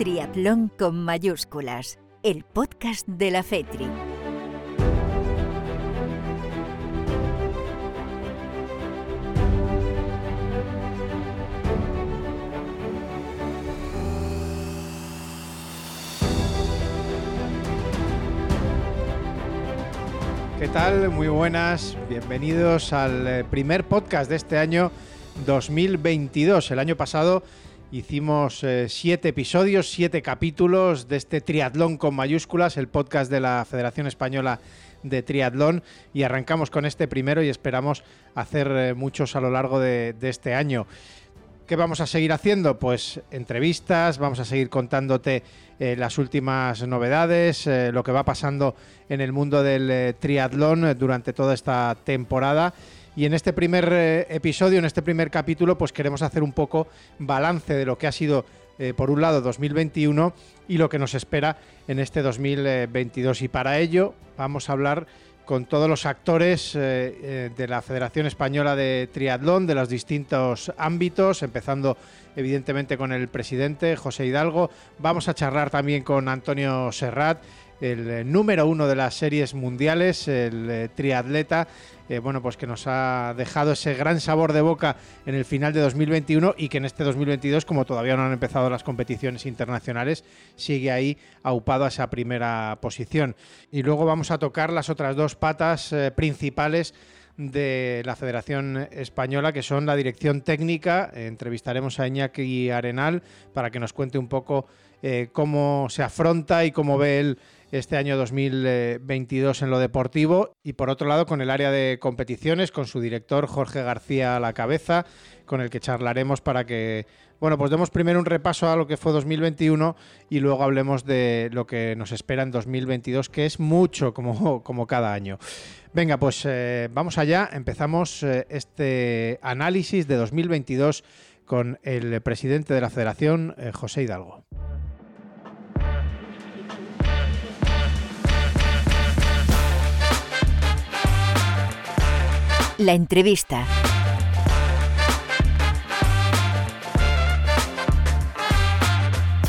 Triatlón con mayúsculas, el podcast de la FETRI. ¿Qué tal? Muy buenas. Bienvenidos al eh, primer podcast de este año 2022. El año pasado Hicimos eh, siete episodios, siete capítulos de este triatlón con mayúsculas, el podcast de la Federación Española de Triatlón, y arrancamos con este primero y esperamos hacer eh, muchos a lo largo de, este año. ¿Qué vamos a seguir haciendo? Pues entrevistas, vamos a seguir contándote eh, las últimas novedades, lo que va pasando en el mundo del triatlón durante toda esta temporada y en este primer eh, episodio, en este primer capítulo, pues queremos hacer un poco balance de lo que ha sido, eh, por un lado, 2021 y lo que nos espera en este 2022. Y para ello vamos a hablar con todos los actores eh, de la Federación Española de Triatlón, de los distintos ámbitos, empezando evidentemente con el presidente José Hidalgo. Vamos a charlar también con Antonio Serrat, el número uno de las series mundiales, el triatleta, bueno, pues que nos ha dejado ese gran sabor de boca en el final de 2021 y que en este 2022, como todavía no han empezado las competiciones internacionales, sigue ahí aupado a esa primera posición. Y luego vamos a tocar las otras dos patas eh, principales de la Federación Española, que son la dirección técnica. entrevistaremos a Iñaki Arenal para que nos cuente un poco eh, cómo se afronta y cómo ve él este año 2022 en lo deportivo y por otro lado con el área de competiciones, con su director Jorge García a la cabeza, con el que charlaremos para que, bueno, pues demos primero un repaso a lo que fue 2021 y luego hablemos de lo que nos espera en 2022, que es mucho como, como cada año. Venga, pues eh, vamos allá, empezamos eh, este análisis de 2022 con el presidente de la federación, eh, José Hidalgo. La entrevista.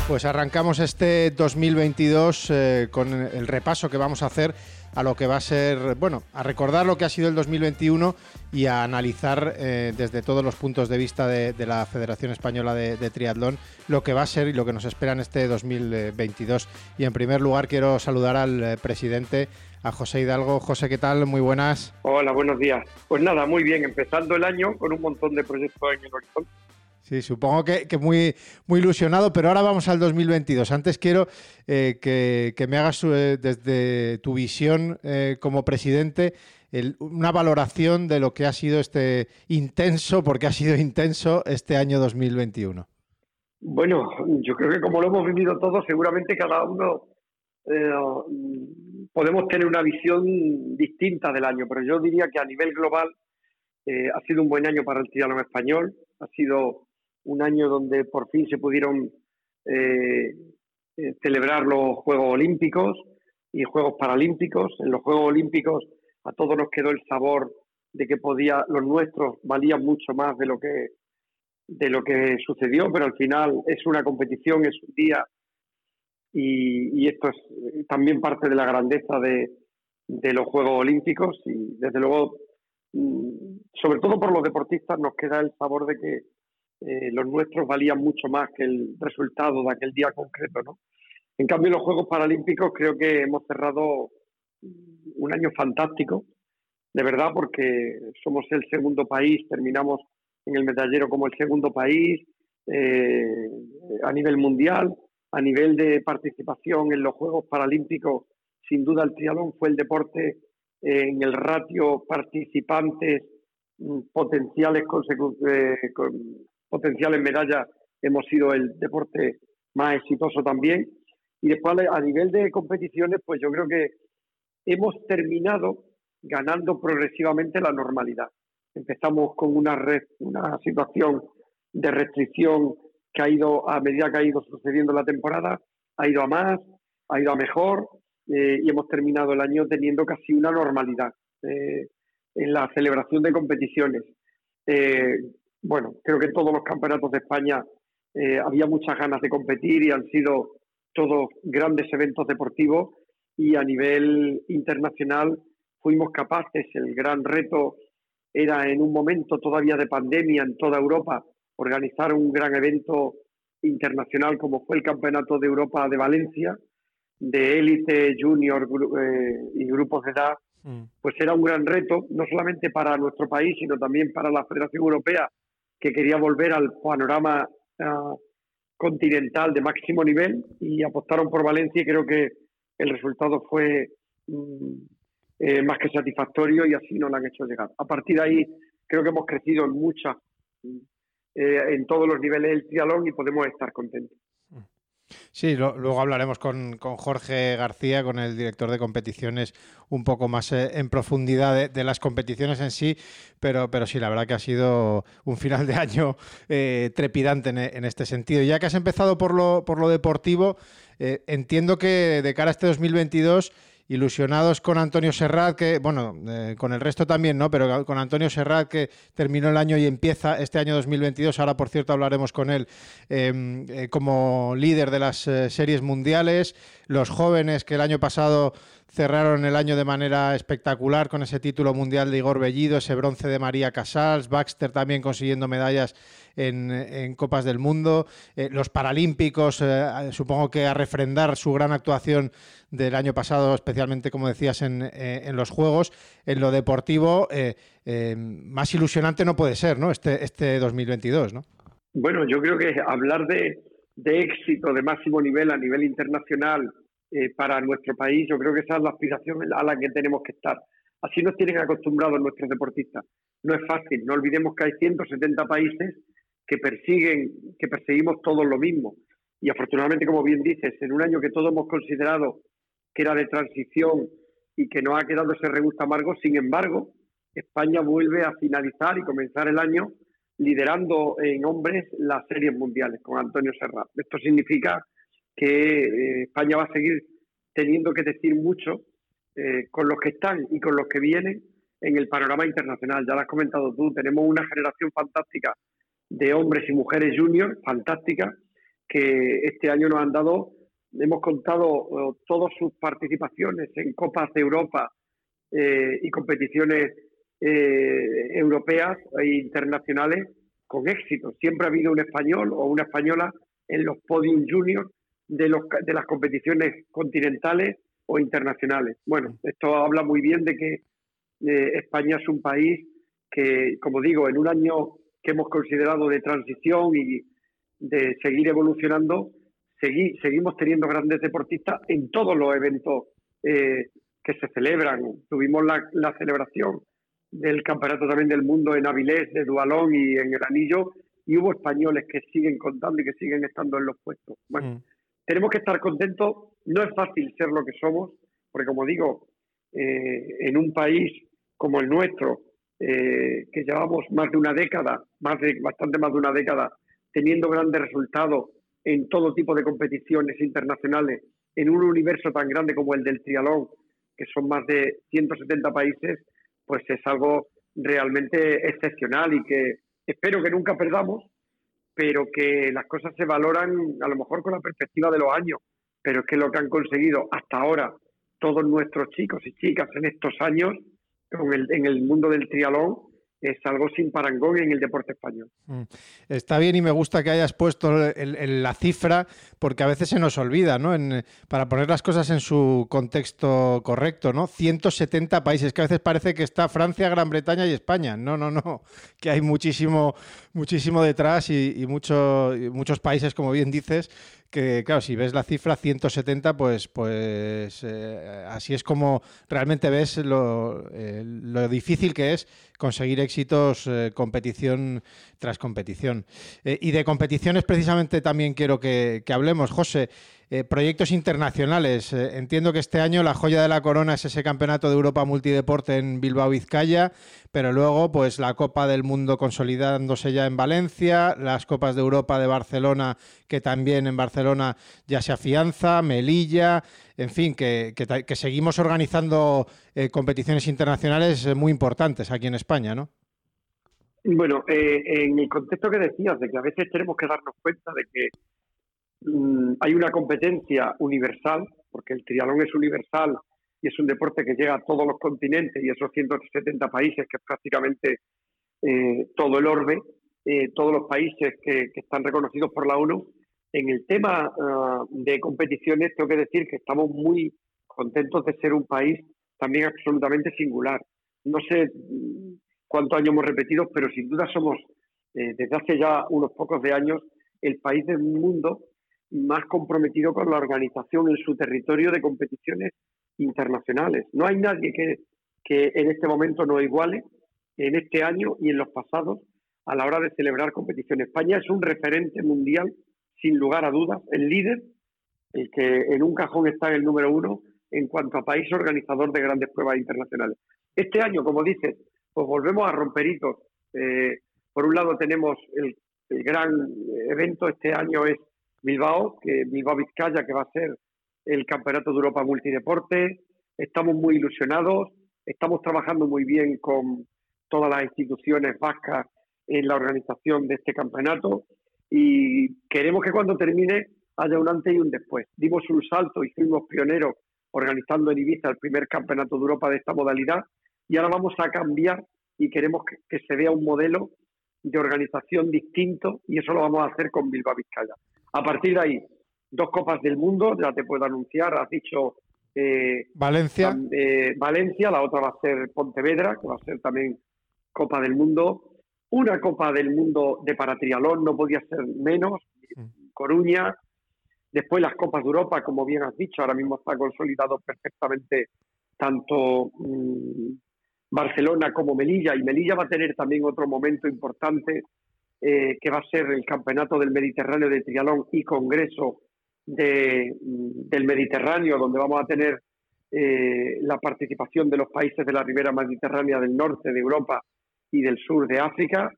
Pues arrancamos este 2022 eh, con el repaso que vamos a hacer a lo que va a ser, bueno, a recordar lo que ha sido el 2021 y a analizar eh, desde todos los puntos de vista de, la Federación Española de, de, Triatlón lo que va a ser y lo que nos espera en este 2022. Y en primer lugar quiero saludar al eh, presidente a José Hidalgo. José, ¿qué tal? Muy buenas. Hola, buenos días. Pues nada, muy bien, empezando el año con un montón de proyectos en el horizonte. Sí, supongo que, muy, muy ilusionado, pero ahora vamos al 2022. Antes quiero eh, que, me hagas eh, desde tu visión eh, como presidente una valoración de lo que ha sido este intenso, porque ha sido intenso este año 2021. Bueno, yo creo que como lo hemos vivido todos, seguramente cada uno podemos tener una visión distinta del año, pero yo diría que a nivel global eh, ha sido un buen año para el triatlón español, ha sido un año donde por fin se pudieron eh, eh, celebrar los Juegos Olímpicos y Juegos Paralímpicos. En los Juegos Olímpicos a todos nos quedó el sabor de que podía los nuestros valían mucho más de lo que de lo que sucedió, pero al final es una competición, es un día y, esto es eh, también parte de la grandeza de, los Juegos Olímpicos y desde luego, mm, sobre todo por los deportistas, nos queda el sabor de que eh, los nuestros valían mucho más que el resultado de aquel día concreto. ¿no? En cambio, los Juegos Paralímpicos creo que hemos cerrado un año fantástico, de verdad, porque somos el segundo país, terminamos en el medallero como el segundo país eh, a nivel mundial a nivel de participación en los Juegos Paralímpicos, sin duda el triatlón fue el deporte eh, en el ratio participantes mm, potenciales, eh, potenciales medallas, hemos sido el deporte más exitoso también. Y después a nivel de competiciones, pues yo creo que hemos terminado ganando progresivamente la normalidad. Empezamos con una, una situación de restricción que ha ido, a medida que ha ido sucediendo la temporada, ha ido a más, ha ido a mejor eh, y hemos terminado el año teniendo casi una normalidad eh, en la celebración de competiciones. Eh, bueno, creo que todos los campeonatos de España había muchas ganas de competir y han sido todos grandes eventos deportivos y a nivel internacional fuimos capaces, el gran reto era en un momento todavía de pandemia en toda Europa, organizar un gran evento internacional como fue el Campeonato de Europa de Valencia, de élite, junior eh, y grupos de edad, mm. pues era un gran reto, no solamente para nuestro país, sino también para la Federación Europea, que quería volver al panorama ah, continental de máximo nivel y apostaron por Valencia y creo que el resultado fue mm, eh, más que satisfactorio y así nos lo han hecho llegar. A partir de ahí creo que hemos crecido en muchas, eh, en todos los niveles del triatlón y podemos estar contentos. Sí, luego hablaremos con, Jorge García, con el director de competiciones, un poco más eh, en profundidad de, las competiciones en sí, pero, pero sí, la verdad que ha sido un final de año eh, trepidante en, este sentido. Ya que has empezado por lo, por lo deportivo, entiendo que de cara a este 2022 ilusionados con Antonio Serrat, que, bueno, eh, con el resto también, ¿no? Pero con Antonio Serrat, que terminó el año y empieza este año 2022, ahora por cierto hablaremos con él em, eh, como líder de las eh, series mundiales, los jóvenes que el año pasado cerraron el año de manera espectacular con ese título mundial de Igor Bellido, ese bronce de María Casals, Baxter también consiguiendo medallas en, Copas del Mundo, eh, los Paralímpicos, eh, supongo que a refrendar su gran actuación del año pasado, especialmente como decías en, eh, en los Juegos, en lo deportivo, más ilusionante no puede ser, ¿no? Este, este 2022, ¿no? Bueno, yo creo que hablar de, de éxito de máximo nivel a nivel internacional eh, para nuestro país. Yo creo que esa es la aspiración a la que tenemos que estar. Así nos tienen acostumbrados nuestros deportistas. No es fácil, no olvidemos que hay 170 países que persiguen, que perseguimos todos lo mismo. Y afortunadamente, como bien dices, en un año que todos hemos considerado que era de transición y que no ha quedado ese regusto amargo, sin embargo, España vuelve a finalizar y comenzar el año liderando en hombres las series mundiales con Antonio Serrat. Esto significa que eh, España va a seguir teniendo que decir mucho eh, con los que están y con los que vienen en el panorama internacional. Ya lo has comentado tú, tenemos una generación fantástica de hombres y mujeres juniors, fantástica, que este año nos han dado, hemos contado eh, todas sus participaciones en Copas de Europa y competiciones europeas e internacionales con éxito. Siempre ha habido un español o una española en los podiums juniors de, los, de las competiciones continentales o internacionales. Bueno, esto habla muy bien de que eh, España es un país que, como digo, en un año que hemos considerado de transición y de seguir evolucionando, seguimos teniendo grandes deportistas en todos los eventos eh, que se celebran. Tuvimos la, la, celebración del Campeonato también del Mundo en Avilés, de Dualón y en el Anillo, y hubo españoles que siguen contando y que siguen estando en los puestos. Bueno, mm tenemos que estar contentos. No es fácil ser lo que somos, porque como digo, eh, en un país como el nuestro, eh, que llevamos más de una década, más de, bastante más de una década, teniendo grandes resultados en todo tipo de competiciones internacionales, en un universo tan grande como el del trialón, que son más de 170 países, pues es algo realmente excepcional y que espero que nunca perdamos pero que las cosas se valoran a lo mejor con la perspectiva de los años, pero es que lo que han conseguido hasta ahora todos nuestros chicos y chicas en estos años en el mundo del trialón es algo sin parangón en el deporte español. Mm. Está bien y me gusta que hayas puesto la cifra porque a veces se nos olvida, ¿no? para poner las cosas en su contexto correcto, ¿no? 170 países, que a veces parece que está Francia, Gran Bretaña y España. No, no, no, que hay muchísimo, muchísimo detrás y, muchos países, como bien dices, que claro, si ves la cifra 170, pues, pues eh, así es como realmente ves lo, eh, lo, difícil que es conseguir éxitos eh, competición tras competición. y de competiciones precisamente también quiero que, que hablemos, José. Eh, proyectos internacionales. Eh, entiendo que este año la joya de la corona es ese campeonato de Europa multideporte en Bilbao, Vizcaya, pero luego pues la Copa del Mundo consolidándose ya en Valencia, las Copas de Europa de Barcelona, que también en Barcelona ya se afianza, Melilla, en fin, que, seguimos organizando eh, competiciones internacionales muy importantes aquí en España, ¿no? Bueno, en el contexto que decías, de que a veces tenemos que darnos cuenta de que mm, hay una competencia universal, porque el triatlón es universal y es un deporte que llega a todos los continentes y esos 170 países, que es prácticamente eh, todo el orbe, eh, todos los países que, están reconocidos por la ONU. En el tema ah, de competiciones, tengo que decir que estamos muy contentos de ser un país también absolutamente singular. No sé mm, cuántos años hemos repetido, pero sin duda somos, eh, desde hace ya unos pocos de años, el país del mundo más comprometido con la organización en su territorio de competiciones internacionales. No hay nadie que, que en este momento no iguale en este año y en los pasados a la hora de celebrar competiciones. España es un referente mundial, sin lugar a dudas, el líder, el que en un cajón está el número uno en cuanto a país organizador de grandes pruebas internacionales. Este año, como dices, pues volvemos a romper hitos. Eh, por un lado tenemos el, el, gran evento este año es Bilbao, Bilbao Vizcaya, que va a ser el Campeonato de Europa Multideporte. Estamos muy ilusionados, estamos trabajando muy bien con todas las instituciones vascas en la organización de este campeonato y queremos que cuando termine haya un antes y un después. Dimos un salto y fuimos pioneros organizando en Ibiza el primer campeonato de Europa de esta modalidad y ahora vamos a cambiar y queremos que, que se vea un modelo de organización distinto y eso lo vamos a hacer con Bilbao Vizcaya. A partir de ahí, dos copas del mundo, ya te puedo anunciar, has dicho eh, Valencia. Eh, Valencia, la otra va a ser Pontevedra, que va a ser también Copa del Mundo. Una Copa del Mundo de paratrialón, no podía ser menos, Coruña. Después las Copas de Europa, como bien has dicho, ahora mismo está consolidado perfectamente tanto mm, Barcelona como Melilla. Y Melilla va a tener también otro momento importante, eh, que va a ser el Campeonato del Mediterráneo de Trialón y Congreso de, del Mediterráneo, donde vamos a tener eh, la participación de los países de la ribera mediterránea del norte de Europa y del sur de África.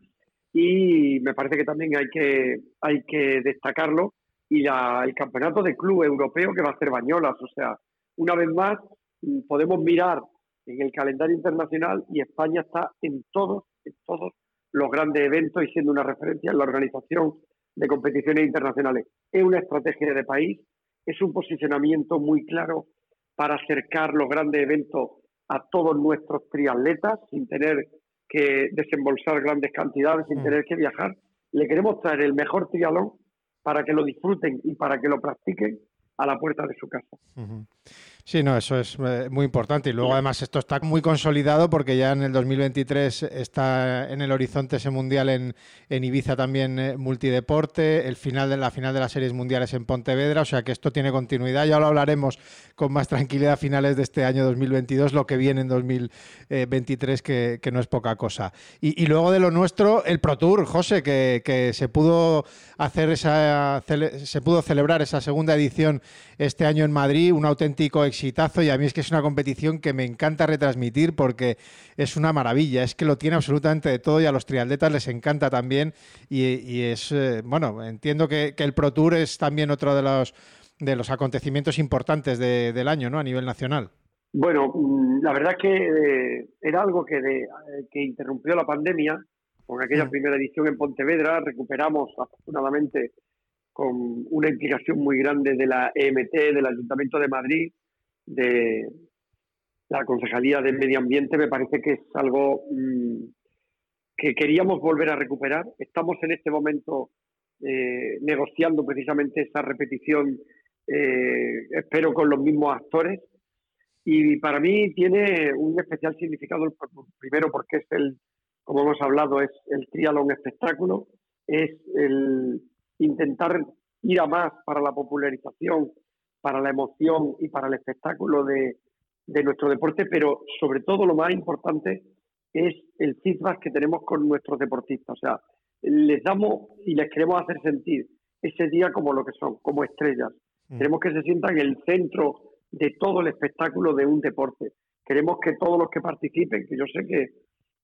Y me parece que también hay que, hay que destacarlo. Y el campeonato de club europeo que va a ser Bañolas. O sea, una vez más, mm, podemos mirar en el calendario internacional y España está en todos, en todos los grandes eventos y siendo una referencia en la organización de competiciones internacionales. Es una estrategia de país, es un posicionamiento muy claro para acercar los grandes eventos a todos nuestros triatletas sin tener que desembolsar grandes cantidades, sin mm. tener que viajar. Le queremos traer el mejor triatlón para que lo disfruten y para que lo practiquen a la puerta de su casa. Sí, no, eso es eh, muy importante. Y luego además esto está muy consolidado porque ya en el 2023 está en el horizonte ese mundial en, Ibiza también eh, multideporte, el final de la final de las series mundiales en Pontevedra, o sea que esto tiene continuidad. Ya lo hablaremos con más tranquilidad a finales de este año 2022, lo que viene en 2023, que, no es poca cosa. Y, y, luego de lo nuestro, el Pro Tour, José, que, que se pudo hacer esa se pudo celebrar esa segunda edición este año en Madrid, un auténtico exitazo y a mí es que es una competición que me encanta retransmitir porque es una maravilla, es que lo tiene absolutamente de todo y a los triatletas les encanta también y, es, eh, bueno, entiendo que, el Pro Tour es también otro de los, de los acontecimientos importantes del año, ¿no? A nivel nacional. Bueno, mm, la verdad es que eh, era algo que, eh, que interrumpió la pandemia, con aquella mm. primera edición en Pontevedra, recuperamos afortunadamente con una implicación muy grande de la EMT, del Ayuntamiento de Madrid, de la Concejalía de Medio Ambiente, me parece que es algo mm, que queríamos volver a recuperar. Estamos en este momento eh, negociando precisamente esa repetición, eh, espero con los mismos actores. Y para mí tiene un especial significado, primero porque es el, como hemos hablado, es el triatlón espectáculo, es el intentar ir a más para la popularización, para la emoción y para el espectáculo de, nuestro deporte, pero sobre todo lo más importante es el feedback que tenemos con nuestros deportistas. O sea, les damos y les queremos hacer sentir ese día como lo que son, como estrellas. Mm. Queremos que se sientan en el centro de todo el espectáculo de un deporte. Queremos que todos los que participen, que yo sé que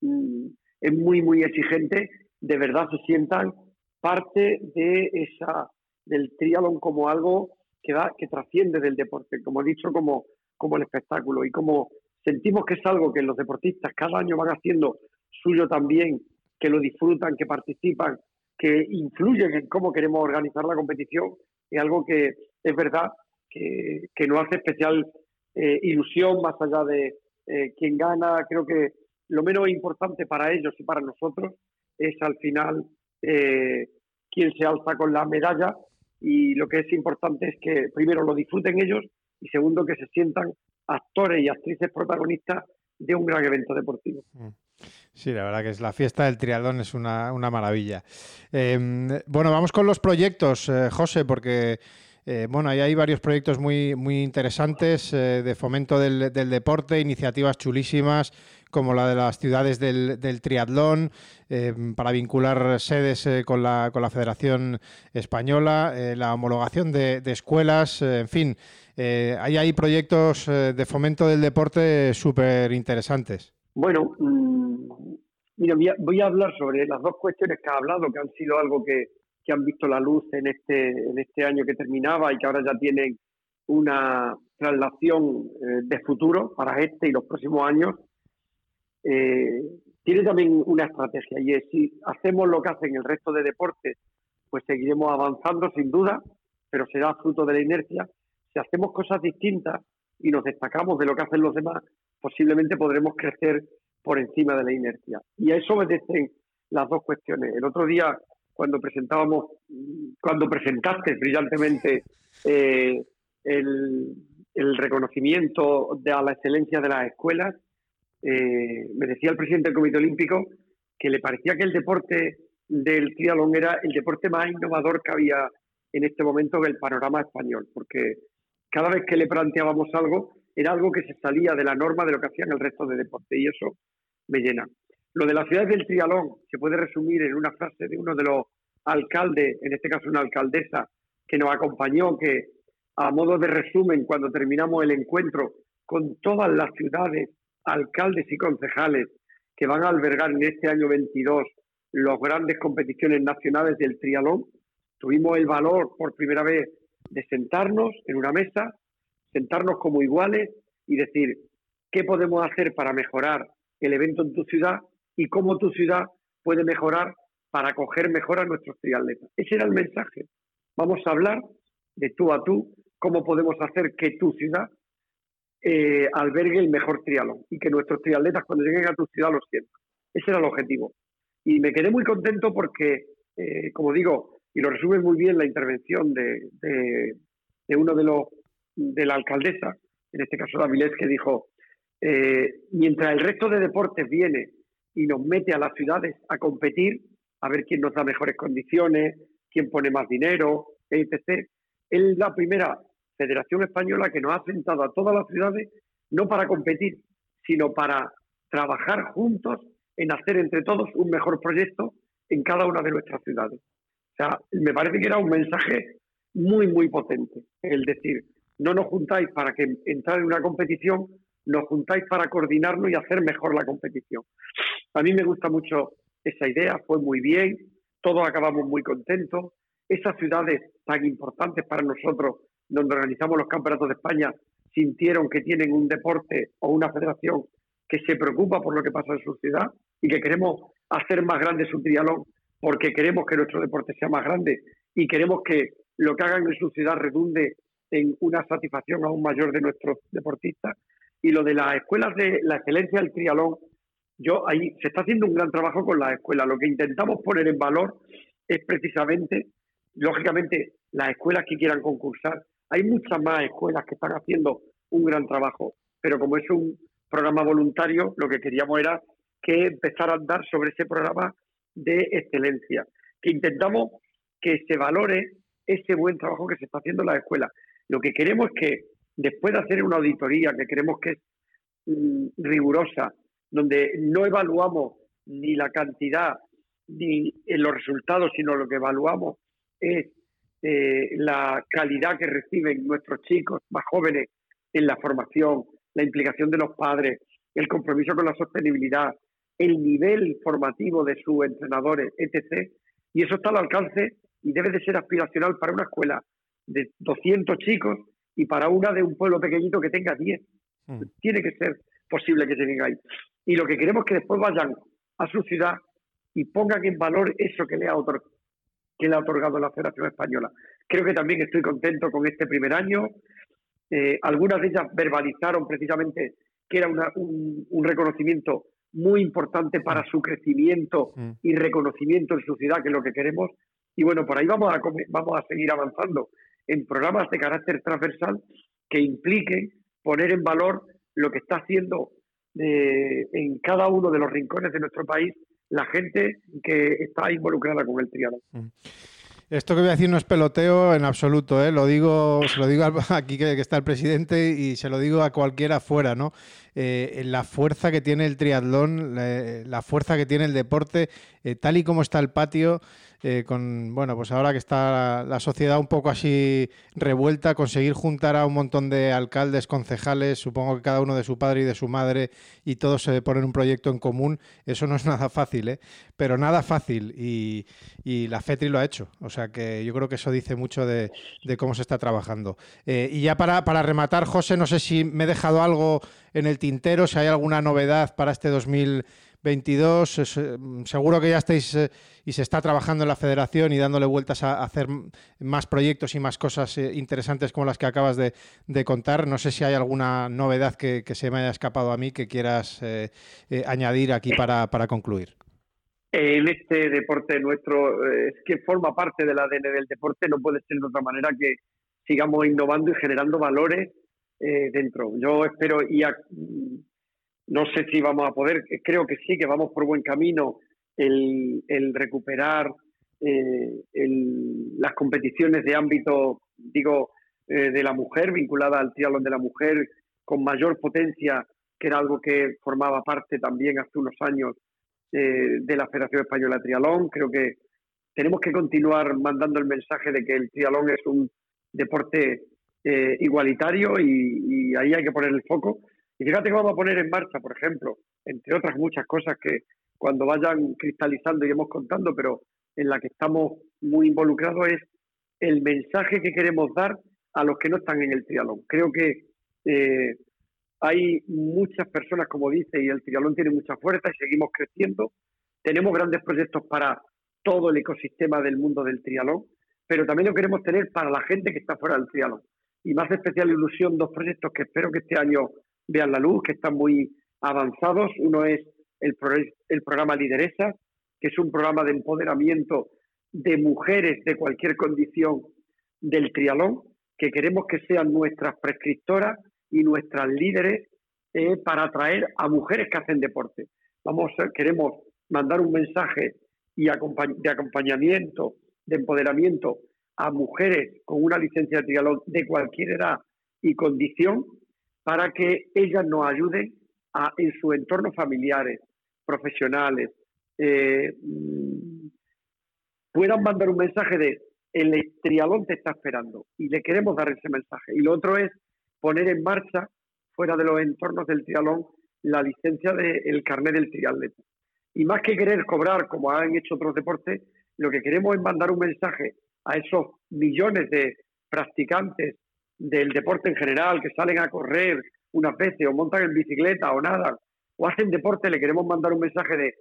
mm, es muy, muy exigente, de verdad se sientan parte de esa del triatlón como algo que da que trasciende del deporte, como he dicho, como, como el espectáculo y como sentimos que es algo que los deportistas cada año van haciendo suyo también que lo disfrutan, que participan, que influyen en cómo queremos organizar la competición, es algo que es verdad que, que nos hace especial eh, ilusión más allá de eh, quien gana. Creo que lo menos importante para ellos y para nosotros es al final eh, quien se alza con la medalla y lo que es importante es que primero lo disfruten ellos y segundo que se sientan actores y actrices protagonistas de un gran evento deportivo. Mm. Sí, la verdad que es la fiesta del triatlón es una, maravilla. Em, bueno, vamos con los proyectos, eh, José, porque eh, bueno, ahí hay varios proyectos muy, muy interesantes eh, de fomento del, deporte, iniciativas chulísimas como la de las ciudades del, triatlón, em, para vincular sedes con, la, con la Federación Española, la homologación de, escuelas, en fin, ahí hay proyectos de fomento del deporte súper interesantes. Bueno, mm, mira, voy a hablar sobre las dos cuestiones que ha hablado, que han sido algo que, han visto la luz en este, en este año que terminaba y que ahora ya tienen una traslación eh, de futuro para este y los próximos años. Eh, tiene también una estrategia y es si hacemos lo que hacen el resto de deportes, pues seguiremos avanzando sin duda, pero será fruto de la inercia. Si hacemos cosas distintas y nos destacamos de lo que hacen los demás, posiblemente podremos crecer por encima de la inercia. Y a eso obedecen las dos cuestiones. El otro día, cuando presentábamos, cuando presentaste brillantemente eh, el, reconocimiento de a la excelencia de las escuelas, eh, me decía el presidente del Comité Olímpico que le parecía que el deporte del triatlón era el deporte más innovador que había en este momento en el panorama español, porque cada vez que le planteábamos algo, era algo que se salía de la norma de lo que hacían el resto de deporte y eso me llena. Lo de las ciudades del trialón se puede resumir en una frase de uno de los alcaldes, en este caso una alcaldesa que nos acompañó, que a modo de resumen, cuando terminamos el encuentro con todas las ciudades, alcaldes y concejales que van a albergar en este año 22 las grandes competiciones nacionales del trialón, tuvimos el valor por primera vez de sentarnos en una mesa sentarnos como iguales y decir qué podemos hacer para mejorar el evento en tu ciudad y cómo tu ciudad puede mejorar para acoger mejor a nuestros triatletas. Ese era el mensaje. Vamos a hablar de tú a tú cómo podemos hacer que tu ciudad eh, albergue el mejor triatlón y que nuestros triatletas cuando lleguen a tu ciudad lo sientan. Ese era el objetivo. Y me quedé muy contento porque, eh, como digo, y lo resume muy bien la intervención de, de uno de los de la alcaldesa, en este caso Davilés, que dijo, eh, mientras el resto de deportes viene y nos mete a las ciudades a competir, a ver quién nos da mejores condiciones, quién pone más dinero, etc. Es la primera federación española que nos ha sentado a todas las ciudades, no para competir, sino para trabajar juntos en hacer entre todos un mejor proyecto en cada una de nuestras ciudades. O sea, me parece que era un mensaje muy, muy potente, el decir, no nos juntáis para que entrar en una competición, nos juntáis para coordinarnos y hacer mejor la competición. A mí me gusta mucho esa idea, fue muy bien, todos acabamos muy contentos. Esas ciudades tan importantes para nosotros, donde organizamos los campeonatos de España, sintieron que tienen un deporte o una federación que se preocupa por lo que pasa en su ciudad y que queremos hacer más grande su trialón porque queremos que nuestro deporte sea más grande y queremos que lo que hagan en su ciudad redunde en una satisfacción aún mayor de nuestros deportistas. Y lo de las escuelas de la excelencia del trialón, yo ahí se está haciendo un gran trabajo con las escuelas. Lo que intentamos poner en valor es precisamente, lógicamente, las escuelas que quieran concursar. Hay muchas más escuelas que están haciendo un gran trabajo, pero como es un programa voluntario, lo que queríamos era que empezar a andar sobre ese programa de excelencia, que intentamos que se valore ese buen trabajo que se está haciendo en las escuelas. Lo que queremos es que después de hacer una auditoría que creemos que es mm, rigurosa, donde no evaluamos ni la cantidad ni en los resultados, sino lo que evaluamos es eh, la calidad que reciben nuestros chicos más jóvenes en la formación, la implicación de los padres, el compromiso con la sostenibilidad, el nivel formativo de sus entrenadores, etc. Y eso está al alcance y debe de ser aspiracional para una escuela de 200 chicos y para una de un pueblo pequeñito que tenga 10. Mm. Tiene que ser posible que se venga ahí. Y lo que queremos es que después vayan a su ciudad y pongan en valor eso que le ha, que le ha otorgado la Federación Española. Creo que también estoy contento con este primer año. Eh, algunas de ellas verbalizaron precisamente que era un, reconocimiento muy importante para su crecimiento mm. y reconocimiento en su ciudad, que es lo que queremos. Y bueno, por ahí vamos a, vamos a seguir avanzando en programas de carácter transversal que impliquen poner en valor lo que está haciendo eh, en cada uno de los rincones de nuestro país la gente que está involucrada con el triatlón. Mm. Esto que voy a decir no es peloteo en absoluto, ¿eh? lo digo, se lo digo aquí que, está el presidente y se lo digo a cualquiera fuera, ¿no? Eh, la fuerza que tiene el triatlón, la, fuerza que tiene el deporte, eh, tal y como está el patio, eh, con, bueno, pues ahora que está la, sociedad un poco así revuelta, conseguir juntar a un montón de alcaldes, concejales, supongo que cada uno de su padre y de su madre, y todos se ponen un proyecto en común, eso no es nada fácil, ¿eh? pero nada fácil, y, la FETRI lo ha hecho, o sea que yo creo que eso dice mucho de, cómo se está trabajando. Eh, y ya para, para rematar, José, no sé si me he dejado algo en el tintero, si hay alguna novedad para este 2000 22. Eh, seguro que ya estáis eh, y se está trabajando en la federación y dándole vueltas a, hacer más proyectos y más cosas eh, interesantes como las que acabas de, contar. No sé si hay alguna novedad que, se me haya escapado a mí que quieras añadir aquí para, concluir. En este deporte nuestro, es que forma parte del ADN del deporte, no puede ser de otra manera que sigamos innovando y generando valores dentro. Yo espero y no sé si vamos a poder, creo que sí, que vamos por buen camino el, recuperar eh, las competiciones de ámbito, digo, eh, de la mujer, vinculada al triatlón de la mujer, con mayor potencia, que era algo que formaba parte también hace unos años eh, de la Federación Española de Triatlón. Creo que tenemos que continuar mandando el mensaje de que el triatlón es un deporte igualitario y, y ahí hay que poner el foco y fíjate que vamos a poner en marcha, por ejemplo, entre otras muchas cosas que cuando vayan cristalizando iremos contando, pero en la que estamos muy involucrados es el mensaje que queremos dar a los que no están en el trialón. Creo que eh, hay muchas personas, como dice, y el trialón tiene mucha fuerza y seguimos creciendo. Tenemos grandes proyectos para todo el ecosistema del mundo del trialón, pero también lo queremos tener para la gente que está fuera del trialón. Y más especial ilusión, dos proyectos que espero que este año vean la luz, que están muy avanzados. Uno es el, el programa Lideresa, que es un programa de empoderamiento de mujeres de cualquier condición del trialón, que queremos que sean nuestras prescriptoras y nuestras líderes eh, para atraer a mujeres que hacen deporte. Vamos, queremos mandar un mensaje y de acompañamiento, de empoderamiento a mujeres con una licencia de trialón de cualquier edad y condición para que ellas nos ayuden a, en sus entornos familiares, profesionales, eh, mm, puedan mandar un mensaje de el trialón te está esperando y le queremos dar ese mensaje. Y lo otro es poner en marcha, fuera de los entornos del trialón, la licencia del carnet del triatleta. Y más que querer cobrar, como han hecho otros deportes, lo que queremos es mandar un mensaje a esos millones de practicantes del deporte en general, que salen a correr unas veces o montan en bicicleta o nada, o hacen deporte, le queremos mandar un mensaje de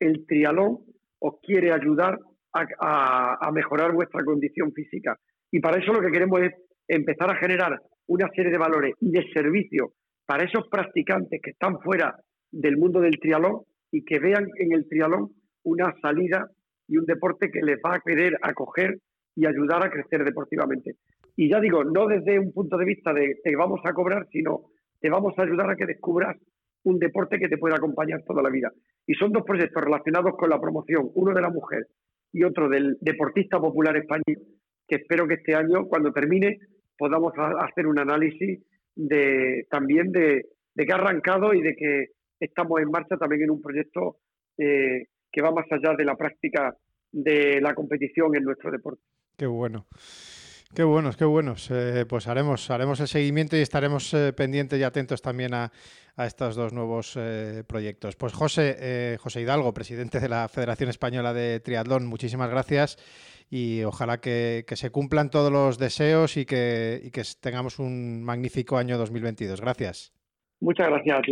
el trialón os quiere ayudar a, mejorar vuestra condición física. Y para eso lo que queremos es empezar a generar una serie de valores y de servicios para esos practicantes que están fuera del mundo del trialón y que vean en el trialón una salida y un deporte que les va a querer acoger y ayudar a crecer deportivamente. Y ya digo, no desde un punto de vista de te vamos a cobrar, sino te vamos a ayudar a que descubras un deporte que te pueda acompañar toda la vida. Y son dos proyectos relacionados con la promoción, uno de la mujer y otro del deportista popular español, que espero que este año, cuando termine, podamos hacer un análisis de también de, que ha arrancado y de que estamos en marcha también en un proyecto eh, que va más allá de la práctica de la competición en nuestro deporte. Qué bueno. Qué buenos, qué buenos. Eh, pues haremos, haremos el seguimiento y estaremos eh, pendientes y atentos también a, estos dos nuevos eh, proyectos. Pues José, José Hidalgo, presidente de la Federación Española de Triatlón, muchísimas gracias y ojalá que, se cumplan todos los deseos y que, tengamos un magnífico año 2022. Gracias. Muchas gracias a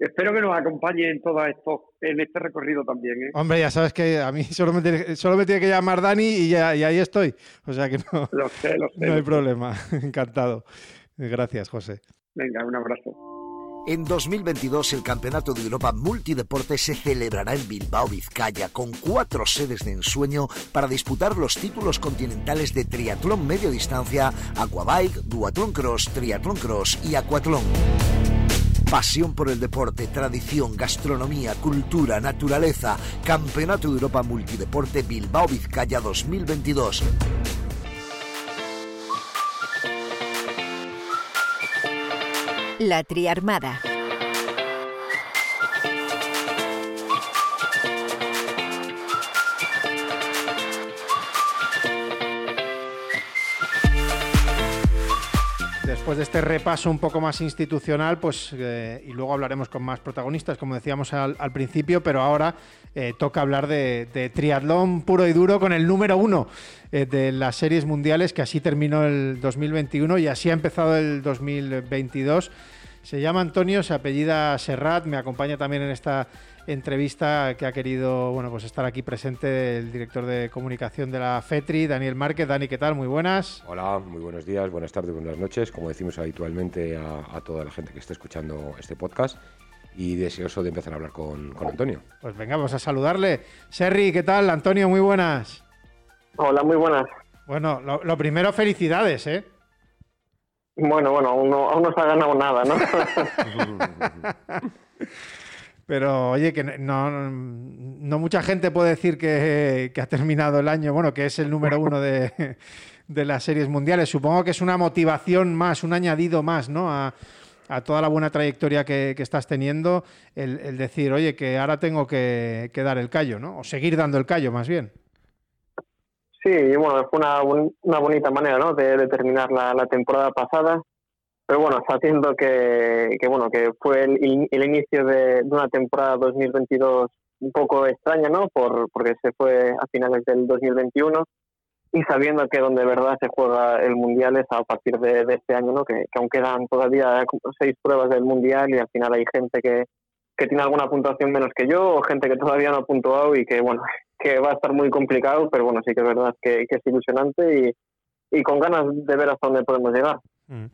espero que nos acompañe en todo esto, en este recorrido también. ¿eh? Hombre, ya sabes que a mí solo me tiene, solo me tiene que llamar Dani y, ya, y ahí estoy. O sea que no, no hay problema. Encantado. Gracias, José. Venga, un abrazo. En 2022 el Campeonato de Europa Multideporte se celebrará en Bilbao, Vizcaya, con cuatro sedes de ensueño para disputar los títulos continentales de triatlón medio distancia, aquabike, duatlón cross, triatlón cross y aquatlón. Pasión por el deporte, tradición, gastronomía, cultura, naturaleza. Campeonato de Europa Multideporte Bilbao Vizcaya 2022. La Triarmada. Después de este repaso un poco más institucional, pues eh, y luego hablaremos con más protagonistas, como decíamos al, principio, pero ahora eh, toca hablar de, triatlón puro y duro con el número uno eh, de las series mundiales, que así terminó el 2021 y así ha empezado el 2022. Se llama Antonio, se apellida Serrat, me acompaña también en esta entrevista que ha querido bueno, pues estar aquí presente el director de comunicación de la FETRI, Daniel Márquez. Dani, ¿qué tal? Muy buenas. Hola, muy buenos días, buenas tardes, buenas noches, como decimos habitualmente a, toda la gente que esté escuchando este podcast y deseoso de empezar a hablar con, Antonio. Pues venga, vamos a saludarle. Serri, ¿qué tal? Antonio, muy buenas. Hola, muy buenas. Bueno, lo, primero, felicidades, ¿eh? Bueno, bueno, aún no, aún no se ha ganado nada, ¿no? Pero oye, que no, mucha gente puede decir que, ha terminado el año, bueno, que es el número uno de, las series mundiales. Supongo que es una motivación más, un añadido más, ¿no? A, toda la buena trayectoria que, estás teniendo, el, decir, oye, que ahora tengo que, dar el callo, ¿no? O seguir dando el callo, más bien. Sí, bueno, fue una, una bonita manera, ¿no? De, terminar la temporada pasada pero bueno, está haciendo que, que, bueno, que fue el, el inicio de, una temporada 2022 un poco extraña, ¿no? Por, porque se fue a finales del 2021 y sabiendo que donde de verdad se juega el Mundial es a partir de, este año, ¿no? Que, que, aún quedan todavía seis pruebas del Mundial y al final hay gente que, que tiene alguna puntuación menos que yo o gente que todavía no ha puntuado y que, bueno, que va a estar muy complicado, pero bueno, sí que es verdad que, que es ilusionante y, y con ganas de ver hasta dónde podemos llegar. Mm.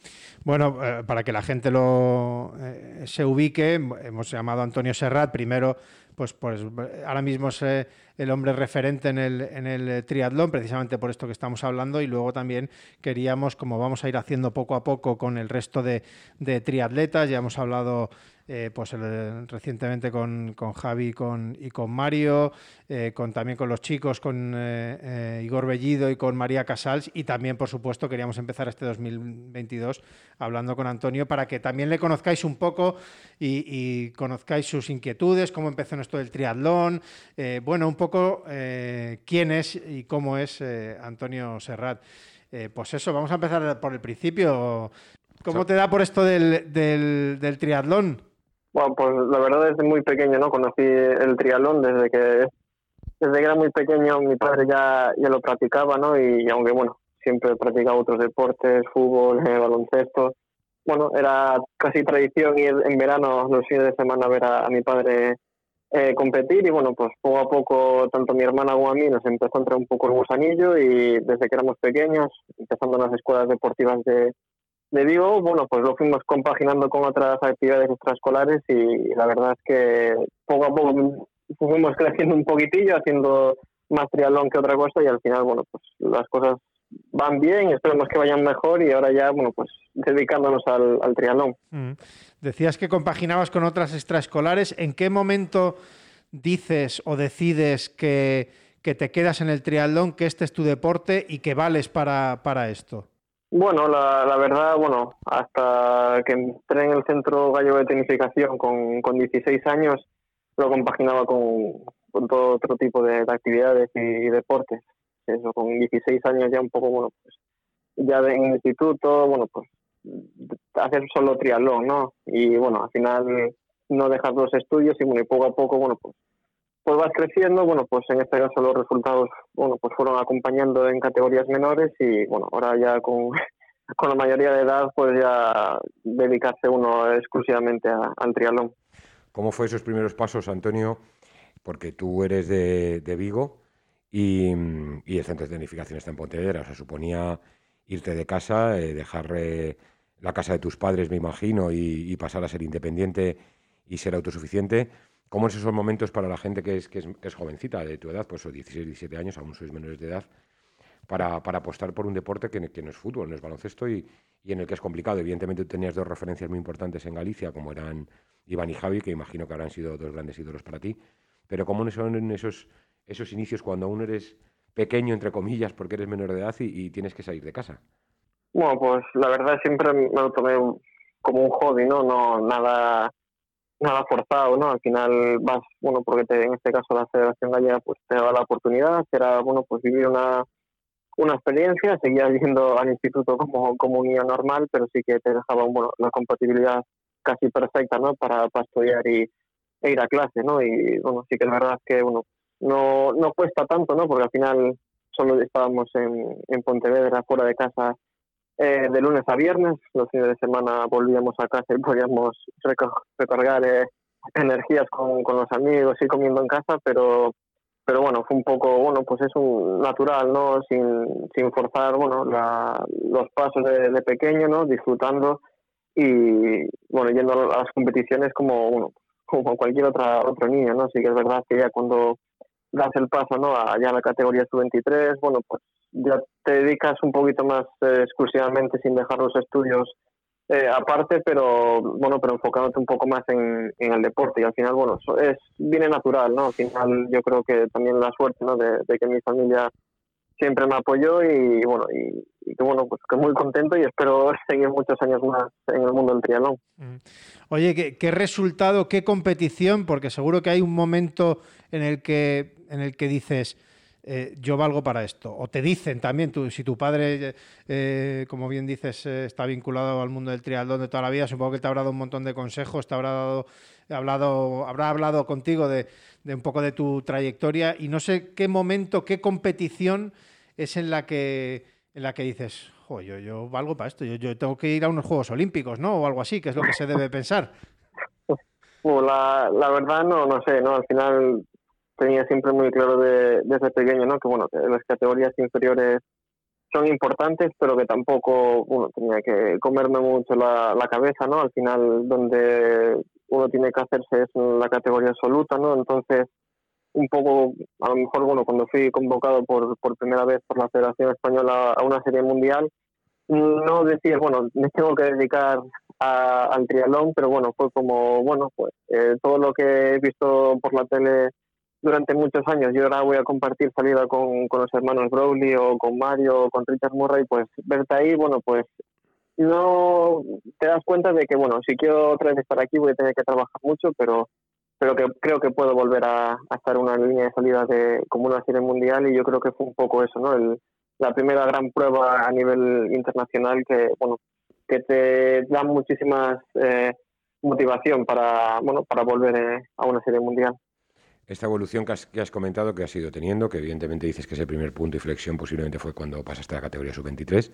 Bueno, eh, para que la gente lo eh, se ubique, hemos llamado a Antonio Serrat, primero, pues, pues ahora mismo es eh, el hombre referente en el, en el triatlón, precisamente por esto que estamos hablando, y luego también queríamos, como vamos a ir haciendo poco a poco con el resto de, de triatletas, ya hemos hablado eh, pues recientemente con, con Javi con, y con Mario, eh, con, también con los chicos, con eh, Igor Bellido y con María Casals, y también, por supuesto, queríamos empezar este 2022 hablando con Antonio para que también le conozcáis un poco y, conozcáis sus inquietudes, cómo empezó en esto del triatlón, bueno, un poco quién es y cómo es Antonio Serrat. pues eso, vamos a empezar por el principio. ¿Cómo te da por esto del, del, del triatlón? Bueno, pues la verdad desde muy pequeño, ¿no? Conocí el triatlón desde que desde que era muy pequeño, mi padre ya, ya lo practicaba, ¿no? Y, aunque, bueno, siempre he practicado otros deportes, fútbol, eh, baloncesto, bueno, era casi tradición ir en verano, los fines de semana, a ver a, mi padre eh, competir y, bueno, pues poco a poco, tanto mi hermana como a mí, nos empezó a entrar un poco el gusanillo y desde que éramos pequeños, empezando en las escuelas deportivas de, de Vigo, bueno, pues lo fuimos compaginando con otras actividades extraescolares y la verdad es que poco a poco fuimos creciendo un poquitillo, haciendo más triatlón que otra cosa y al final, bueno, pues las cosas van bien, esperemos que vayan mejor y ahora ya, bueno, pues dedicándonos al, al triatlón. Mm. Decías que compaginabas con otras extraescolares. ¿En qué momento dices o decides que, que te quedas en el triatlón, que este es tu deporte y que vales para, para esto? Bueno, la, la, verdad, bueno, hasta que entré en el Centro Gallo de Tenificación con, con 16 años, lo compaginaba con, con todo otro tipo de, actividades y, deportes. Eso, con 16 años ya un poco, bueno, pues ya en el instituto, bueno, pues hacer solo triatlón, ¿no? Y bueno, al final no dejar los estudios y bueno, y poco a poco, bueno, pues pues vas creciendo, bueno, pues en este caso los resultados, bueno, pues fueron acompañando en categorías menores y bueno, ahora ya con, la mayoría de edad, pues ya dedicarse uno exclusivamente al triatlón. ¿Cómo fue esos primeros pasos, Antonio? Porque tú eres de, Vigo y, el centro de tecnificación está en Pontevedra. O sea, suponía irte de casa, dejar eh, la casa de tus padres, me imagino, y, pasar a ser independiente y ser autosuficiente. ¿Cómo es esos momentos para la gente que es, jovencita de tu edad, pues o 16, 17 años, aún sois menores de edad, para, apostar por un deporte que, no es fútbol, no es baloncesto y, en el que es complicado? Evidentemente tenías dos referencias muy importantes en Galicia, como eran Iván y Javi, que imagino que habrán sido dos grandes ídolos para ti, pero ¿cómo son esos, esos inicios cuando aún eres pequeño, entre comillas, porque eres menor de edad y, tienes que salir de casa? Bueno, pues la verdad siempre me lo tomé como un hobby, ¿no? No, nada nada forzado, ¿no? Al final vas, bueno, porque te, en este caso la Federación Gallega pues te daba la oportunidad, era, bueno, pues vivir una, una experiencia, seguías yendo al instituto como, un niño normal, pero sí que te dejaba, bueno, la compatibilidad casi perfecta, ¿no? Para, para estudiar y, e ir a clase, ¿no? Y, bueno, sí que la verdad es que, bueno, no, no cuesta tanto, ¿no? Porque al final solo estábamos en, en Pontevedra, fuera de casa, eh, de lunes a viernes. Los fines de semana volvíamos a casa y podíamos recargar eh, energías con, con, los amigos y comiendo en casa, pero pero bueno, fue un poco, bueno, pues es un natural, ¿no? Sin, sin forzar, bueno, los pasos de, pequeño, ¿no? Disfrutando y, bueno, yendo a las competiciones como, como cualquier otra otro niño, ¿no? Sí que es verdad que ya cuando das el paso, ¿no? A ya la categoría sub-23, bueno, pues ya te dedicas un poquito más eh, exclusivamente sin dejar los estudios eh, aparte, pero bueno, pero enfocándote un poco más en, el deporte y al final, bueno, es viene natural, ¿no? Al final yo creo que también la suerte, ¿no? De, que mi familia siempre me apoyó y, bueno, y, que bueno, pues que muy contento y espero seguir muchos años más en el mundo del triatlón. Mm. Oye, ¿qué, ¿qué, resultado, qué competición? Porque seguro que hay un momento en el que, en el que dices, eh, yo valgo para esto. O te dicen también, tú, si tu padre, eh, como bien dices, eh, está vinculado al mundo del triatlón de toda la vida, supongo que te habrá dado un montón de consejos, te habrá dado, hablado, habrá hablado contigo de, un poco de tu trayectoria y no sé qué momento, qué competición es en la que, en la que dices, yo, yo valgo para esto, yo, yo tengo que ir a unos Juegos Olímpicos, ¿no? O algo así, que es lo que se debe pensar. Pues la, la verdad no, no sé, ¿no? Al final tenía siempre muy claro de, desde pequeño, ¿no? Que bueno, que las categorías inferiores son importantes, pero que tampoco, bueno, tenía que comerme mucho la, cabeza, ¿no? Al final, donde uno tiene que hacerse es la categoría absoluta, ¿no? Entonces, un poco, a lo mejor, bueno, cuando fui convocado por, por primera vez por la Federación Española a una serie mundial, no decir, bueno, me tengo que dedicar al triatlón, pero bueno, fue como, bueno, pues eh, todo lo que he visto por la tele durante muchos años. Yo ahora voy a compartir salida con, con los hermanos Browley o con Mario o con Richard Murray, pues verte ahí, bueno, pues no te das cuenta de que, bueno, si quiero otra vez estar aquí voy a tener que trabajar mucho, pero pero que creo que puedo volver a, estar en una línea de salida de como una serie mundial y yo creo que fue un poco eso, ¿no? El, la primera gran prueba a nivel internacional que, bueno, que te da muchísimas eh, motivación para, bueno, para volver eh, a una serie mundial esta evolución que has, comentado, que has ido teniendo, que evidentemente dices que ese primer punto de flexión posiblemente fue cuando pasaste a la categoría sub-23,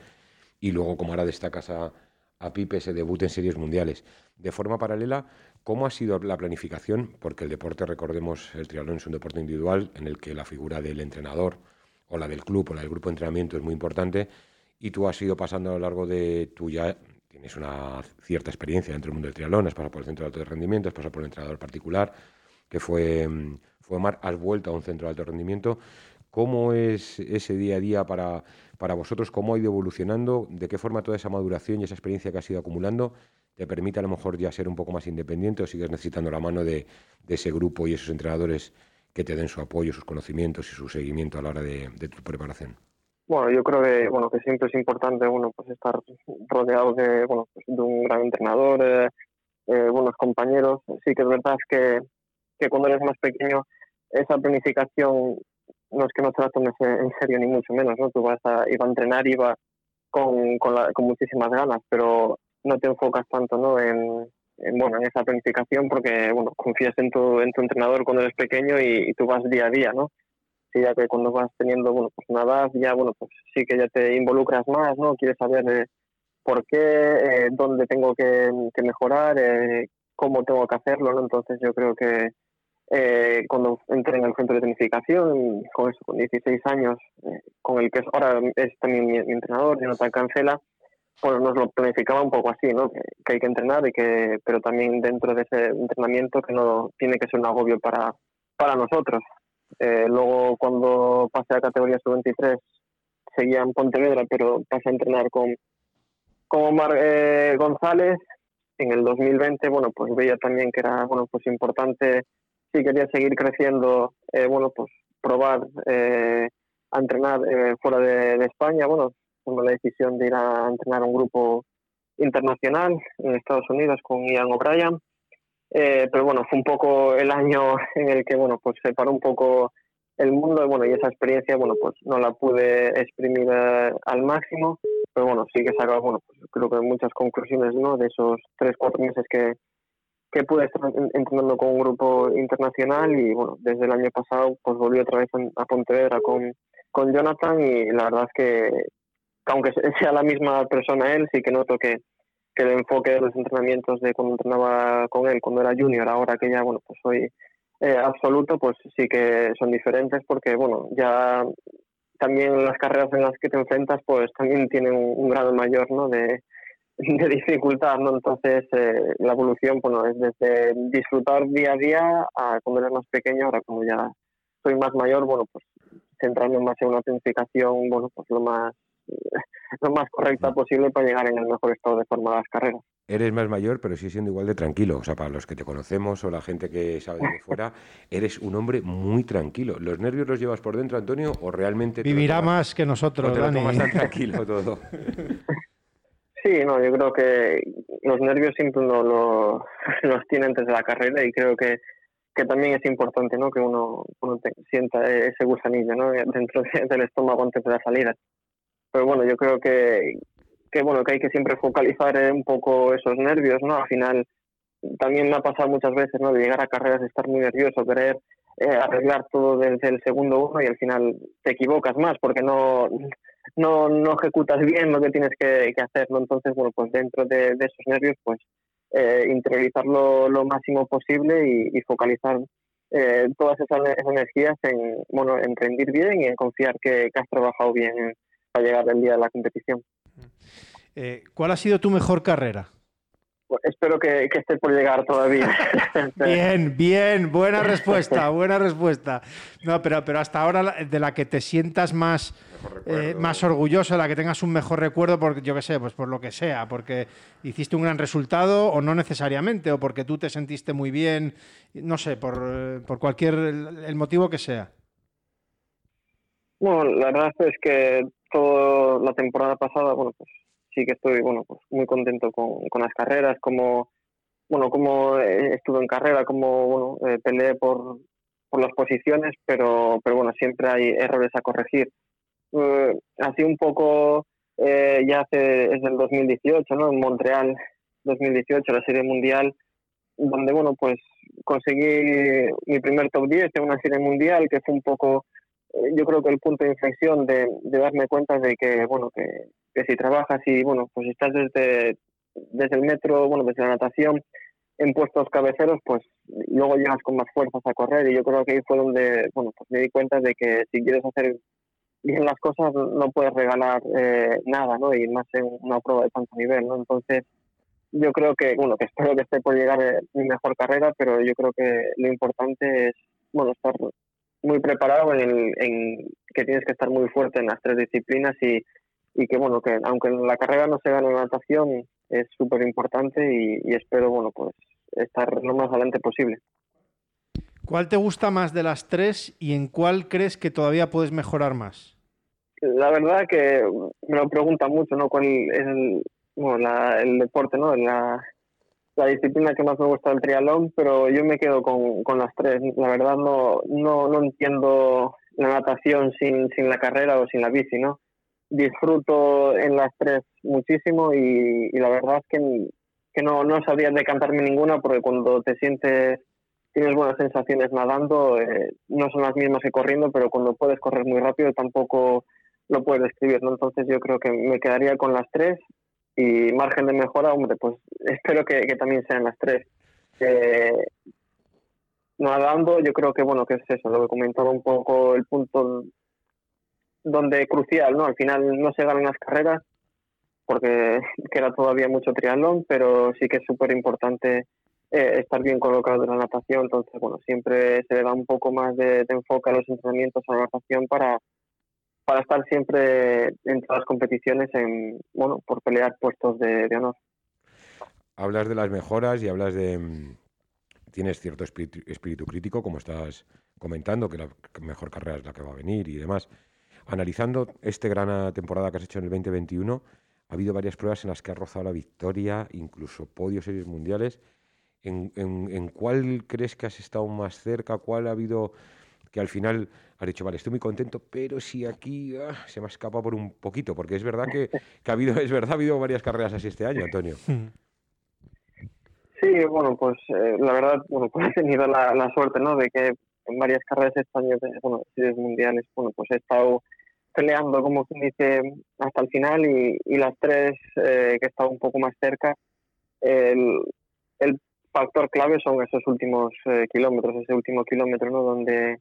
y luego como ahora destacas a, a Pipe ese debut en series mundiales. De forma paralela, ¿cómo ha sido la planificación? Porque el deporte, recordemos, el triatlón es un deporte individual en el que la figura del entrenador o la del club o la del grupo de entrenamiento es muy importante y tú has ido pasando a lo largo de tu ya tienes una cierta experiencia dentro del mundo del triatlón, has pasado por el centro de alto rendimiento, has pasado por el entrenador particular, que fue, mm, fue Mar, has vuelto a un centro de alto rendimiento. ¿Cómo es ese día a día para, para vosotros? ¿Cómo ha ido evolucionando? ¿De qué forma toda esa maduración y esa experiencia que has ido acumulando te permite a lo mejor ya ser un poco más independiente o sigues necesitando la mano de, ese grupo y esos entrenadores que te den su apoyo, sus conocimientos y su seguimiento a la hora de, tu preparación? Bueno, yo creo que bueno que siempre es importante bueno pues estar rodeado de bueno pues de un gran entrenador, eh, eh, buenos compañeros. Sí que es verdad que que cuando eres más pequeño esa planificación no es que no te la tomes en serio ni mucho menos, ¿no? Tú vas a, ir a entrenar vas con, con, con muchísimas ganas, pero no te enfocas tanto, ¿no? En, bueno, en esa planificación porque, bueno, confías en tu, en tu entrenador cuando eres pequeño y, tú vas día a día, ¿no? Sí, ya que cuando vas teniendo, bueno, pues una edad, ya, bueno, pues sí que ya te involucras más, ¿no? Quieres saber eh, por qué, eh, dónde tengo que, que mejorar, eh, cómo tengo que hacerlo, ¿no? Entonces yo creo que eh, cuando entré en el centro de tecnificación, con eso, con 16 años, eh, con el que es, ahora es también mi, entrenador, Jonathan Cancela, pues nos lo planificaba un poco así, ¿no? Que, hay que entrenar y que, pero también dentro de ese entrenamiento que no tiene que ser un agobio para, para nosotros. Eh, luego cuando pasé a categoría sub-23 seguía en Pontevedra, pero pasé a entrenar con, con Omar eh, González. En el 2020, bueno, pues veía también que era, bueno, pues importante si quería seguir creciendo, eh, bueno, pues probar eh, a entrenar eh, fuera de, España. Bueno, tomé la decisión de ir a entrenar a un grupo internacional en Estados Unidos con Ian O'Brien. pero bueno, fue un poco el año en el que, bueno, pues se paró un poco el mundo y bueno, y esa experiencia, bueno, pues no la pude exprimir al máximo, pero bueno, sí que sacaba, bueno, pues creo que muchas conclusiones, ¿no? De esos tres, cuatro meses que, que pude estar entrenando con un grupo internacional y bueno, desde el año pasado pues volví otra vez a Pontevedra con, con Jonathan y la verdad es que, aunque sea la misma persona él, sí que noto que, el enfoque de los entrenamientos de cuando entrenaba con él, cuando era junior, ahora que ya bueno pues soy eh, absoluto, pues sí que son diferentes porque bueno, ya también las carreras en las que te enfrentas pues también tienen un grado mayor ¿no? de, de dificultad, ¿no? Entonces, eh, la evolución, bueno, es desde disfrutar día a día a cuando eres más pequeño, ahora como ya soy más mayor, bueno, pues centrarme más en una planificación, bueno, pues lo más lo más correcta posible para llegar en el mejor estado de forma a las carreras. Eres más mayor, pero sigue siendo igual de tranquilo. O sea, para los que te conocemos o la gente que sabe de fuera, eres un hombre muy tranquilo. ¿Los nervios los llevas por dentro, Antonio, o realmente... Vivirá más que nosotros, te Dani. tan tranquilo todo? Sí, no, yo creo que los nervios siempre uno lo, los tiene antes de la carrera y creo que, que también es importante ¿no? que uno, uno sienta ese gusanillo ¿no? dentro del estómago antes de la salida. Pero bueno, yo creo que, que, bueno, que hay que siempre focalizar un poco esos nervios, ¿no? Al final también me ha pasado muchas veces ¿no? de llegar a carreras estar muy nervioso, querer eh, arreglar todo desde el segundo uno y al final te equivocas más porque no no, no ejecutas bien lo que tienes que, que hacer, ¿no? Entonces, bueno, pues dentro de, esos nervios, pues eh, interiorizarlo lo máximo posible y, focalizar eh, todas esas, energías en, bueno, en rendir bien y en confiar que, has trabajado bien para llegar el día de la competición. Eh, ¿Cuál ha sido tu mejor carrera? Pues espero que, esté por llegar todavía. bien, bien, buena respuesta, buena respuesta. No, pero, pero hasta ahora de la que te sientas más eh, más orgulloso, la que tengas un mejor recuerdo, porque yo qué sé, pues por lo que sea, porque hiciste un gran resultado o no necesariamente, o porque tú te sentiste muy bien, no sé, por, eh, por cualquier el, motivo que sea. Bueno, la verdad es que toda la temporada pasada, bueno, pues sí que estoy, bueno, pues muy contento con, con las carreras, como, bueno, como estuve en carrera, como, bueno, eh, peleé por, por las posiciones, pero, pero bueno, siempre hay errores a corregir eh, así un poco eh, ya hace, es del 2018, ¿no? En Montreal, 2018, la Serie Mundial, donde, bueno, pues conseguí mi primer top 10 en una Serie Mundial, que fue un poco, eh, yo creo que el punto de inflexión de, de darme cuenta de que, bueno, que, que, si trabajas y, bueno, pues estás desde, desde el metro, bueno, desde la natación, en puestos cabeceros, pues luego llegas con más fuerzas a correr y yo creo que ahí fue donde, bueno, pues me di cuenta de que si quieres hacer bien las cosas no puedes regalar eh, nada, ¿no? Y más en una prueba de tanto nivel, ¿no? Entonces, yo creo que, bueno, que espero que esté por llegar eh, mi mejor carrera, pero yo creo que lo importante es, bueno, estar muy preparado en, el, en que tienes que estar muy fuerte en las tres disciplinas y, y que, bueno, que aunque en la carrera no se gane natación, es súper importante y espero, bueno, pues estar lo más adelante posible. ¿Cuál te gusta más de las tres y en cuál crees que todavía puedes mejorar más? La verdad que me lo pregunta mucho, ¿no? ¿Cuál es el, bueno, el deporte, ¿no? La, la disciplina que más me gusta del triatlón, pero yo me quedo con, con las tres. La verdad no, no, no entiendo la natación sin, sin la carrera o sin la bici, ¿no? Disfruto en las tres muchísimo y, la verdad es que, que no, no sabría decantarme ninguna porque cuando te sientes tienes buenas sensaciones nadando, eh, no son las mismas que corriendo, pero cuando puedes correr muy rápido tampoco lo puedes describir, ¿no? Entonces yo creo que me quedaría con las tres y margen de mejora, hombre, pues espero que, también sean las tres. Eh, nadando, yo creo que bueno, que es eso, lo que comentaba un poco el punto donde crucial, ¿no? Al final no se ganan las carreras porque queda todavía mucho triatlón, pero sí que es súper importante eh, estar bien colocado en la natación, entonces bueno, siempre se le da un poco más de, enfoque a los entrenamientos a la natación para para estar siempre en todas las competiciones en bueno por pelear puestos de honor. Hablas de las mejoras y hablas de mm, tienes cierto espíritu, crítico, como estás comentando, que la mejor carrera es la que va a venir y demás. Analizando esta gran temporada que has hecho en el 2021, ha habido varias pruebas en las que has rozado la victoria, incluso podios series mundiales. ¿En, cuál crees que has estado más cerca? ¿Cuál ha habido que al final has dicho, vale, estoy muy contento, pero si aquí ah, se me escapa por un poquito? Porque es verdad que, ha habido, es verdad, ha habido varias carreras así este año, Antonio. Sí, bueno, pues eh, la verdad, bueno, pues he tenido la, suerte, ¿no? De que en varias carreras este año, bueno, series mundiales, bueno, pues he estado peleando, como quien dice, hasta el final y, las tres eh, que he estado un poco más cerca, el, el factor clave son esos últimos eh, kilómetros, ese último kilómetro, ¿no? Donde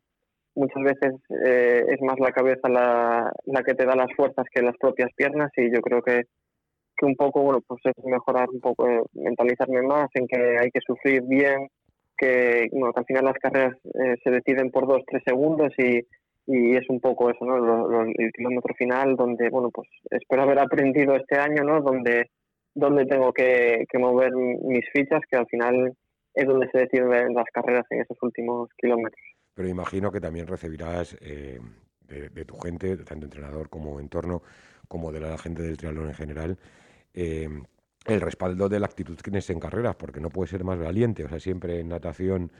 muchas veces eh, es más la cabeza la, la que te da las fuerzas que las propias piernas y yo creo que un poco, bueno, pues es mejorar un poco, eh, mentalizarme más en que hay que sufrir bien, que, bueno, que al final las carreras eh, se deciden por dos, tres segundos y, y es un poco eso, ¿no? el kilómetro final donde, bueno, pues espero haber aprendido este año, ¿no? Donde, donde tengo que, que mover mis fichas, que al final es donde se deciden las carreras en esos últimos kilómetros. Pero imagino que también recibirás eh, de, tu gente, tanto entrenador como entorno, como de la gente del triatlón en general, eh, el respaldo de la actitud que tienes en carreras, porque no puedes ser más valiente. O sea, siempre en natación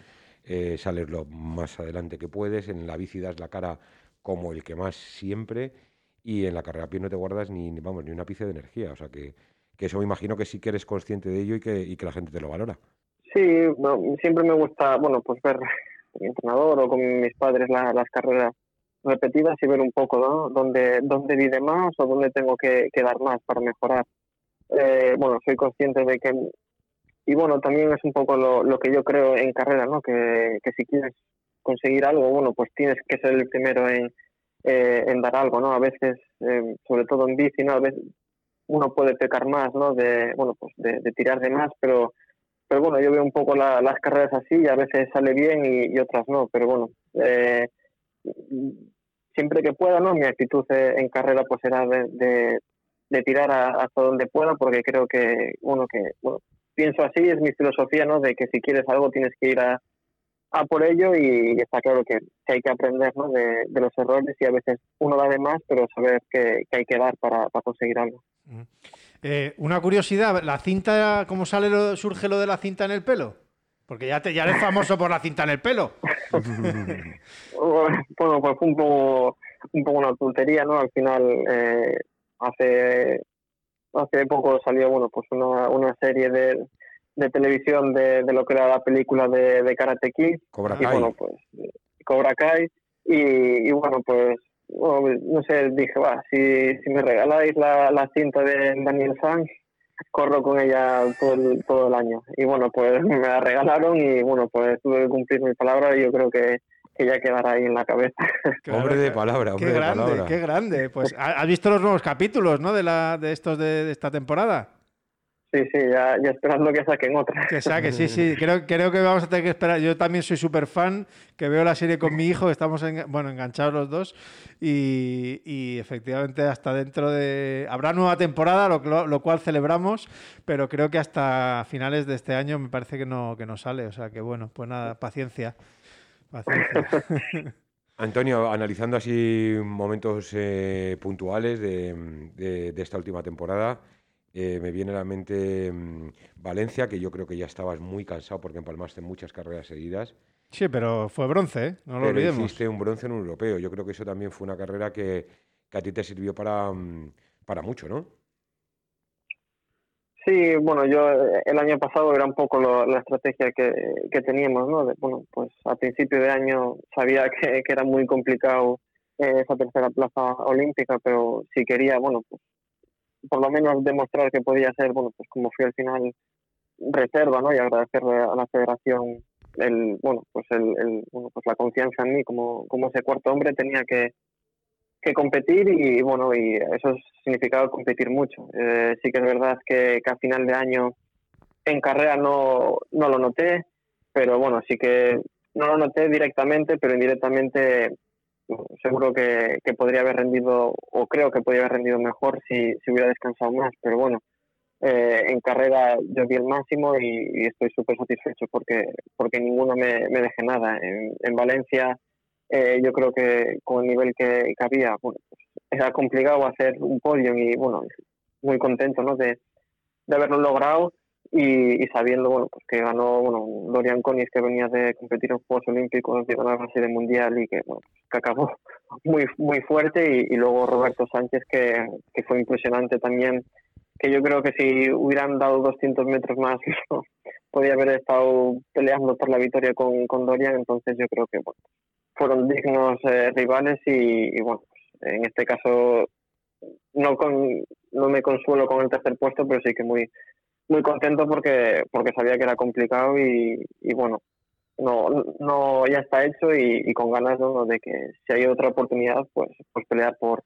eh, sales lo más adelante que puedes, en la bici das la cara como el que más siempre, y en la carrera a pie no te guardas ni, vamos, ni una pizca de energía. O sea, que, eso me imagino que sí que eres consciente de ello y que, que la gente te lo valora. Sí, siempre me gusta, bueno, pues ver mi entrenador o con mis padres las carreras repetidas y ver un poco, ¿no? Dónde, dónde vive más o dónde tengo que, que dar más para mejorar eh, bueno, soy consciente de que, y bueno, también es un poco lo, lo que yo creo en carrera, ¿no? Que, que, si quieres conseguir algo, bueno, pues tienes que ser el primero en, eh, en dar algo, ¿no? A veces, eh, sobre todo en bici, ¿no? A veces uno puede pecar más, ¿no? De, bueno, pues de, tirar de más, pero, pero bueno, yo veo un poco las carreras así y a veces sale bien y, otras no, pero bueno, eh, siempre que pueda, ¿no? Mi actitud en carrera pues será de, de tirar hasta donde pueda, porque creo que, uno que, bueno, pienso así, es mi filosofía, ¿no? De que si quieres algo tienes que ir a, a por ello y está claro que, hay que aprender ¿no? de, los errores y a veces uno da de más, pero saber que, hay que dar para, conseguir algo. Eh, una curiosidad, ¿la cinta, cómo sale lo, surge lo de la cinta en el pelo? Porque ya, te, ya eres famoso por la cinta en el pelo. bueno, pues fue un poco, un poco una tontería, ¿no? Al final, eh, hace hace poco salió bueno pues una, una serie de, de televisión de, de, lo que era la película de, de Karate Kid Cobra Kai. y bueno pues Cobra Kai y, y bueno pues no sé dije va si, si me regaláis la, la cinta de Daniel San corro con ella todo el, todo el año y bueno pues me la regalaron y bueno pues tuve que cumplir mi palabra y yo creo que que ya quedará ahí en la cabeza. hombre de palabra, hombre qué grande, de palabra. Qué grande. Pues has visto los nuevos capítulos, ¿no? De la de estos de, esta temporada. Sí, sí, ya, esperando que saquen otra. Que saque, sí, sí. Creo, creo que vamos a tener que esperar. Yo también soy súper fan, que veo la serie con mi hijo, estamos bueno, enganchados los dos. Y, y, efectivamente, hasta dentro de. Habrá nueva temporada, lo, lo, cual celebramos, pero creo que hasta finales de este año me parece que no, que no sale. O sea que bueno, pues nada, paciencia. Antonio, analizando así momentos eh, puntuales de, esta última temporada, eh, me viene a la mente mm, Valencia, que yo creo que ya estabas muy cansado porque empalmaste muchas carreras seguidas. Sí, pero fue bronce, ¿eh? no lo pero olvidemos. Hiciste un bronce en un europeo. Yo creo que eso también fue una carrera que, que a ti te sirvió para, mm, para mucho, ¿no? Sí, bueno, yo eh, el año pasado era un poco la estrategia que, que teníamos, ¿no? bueno, pues a principio de año sabía que, que era muy complicado eh, esa tercera plaza olímpica, pero si quería, bueno, pues por lo menos demostrar que podía ser, bueno, pues como fui al final reserva, ¿no? Y agradecerle a la Federación el, bueno, pues el, bueno, pues la confianza en mí como, como ese cuarto hombre tenía que, que competir y bueno, y eso significaba competir mucho. Eh, sí que es verdad que, que, a final de año en carrera no, no lo noté, pero bueno, sí que no lo noté directamente, pero indirectamente seguro que, que podría haber rendido, o creo que podría haber rendido mejor si, hubiera descansado más, pero bueno, eh, en carrera yo di el máximo y, estoy súper satisfecho porque, porque ninguno me, me deje nada. En, en Valencia eh, yo creo que con el nivel que, había, bueno, pues era complicado hacer un podio y bueno, muy contento ¿no? de, de haberlo logrado y, sabiendo bueno, pues que ganó bueno, Dorian Conis que venía de competir en Juegos Olímpicos, de ganar la serie mundial y que, bueno, que acabó muy, muy fuerte y, y luego Roberto Sánchez que, que fue impresionante también que yo creo que si hubieran dado 200 metros más, podía haber estado peleando por la victoria con, con Dorian, entonces yo creo que bueno, fueron dignos eh, rivales y, bueno, pues, en este caso no, con, no me consuelo con el tercer puesto, pero sí que muy muy contento porque porque sabía que era complicado y, y bueno, no, no ya está hecho y, y con ganas de que si hay otra oportunidad, pues, pues pelear por,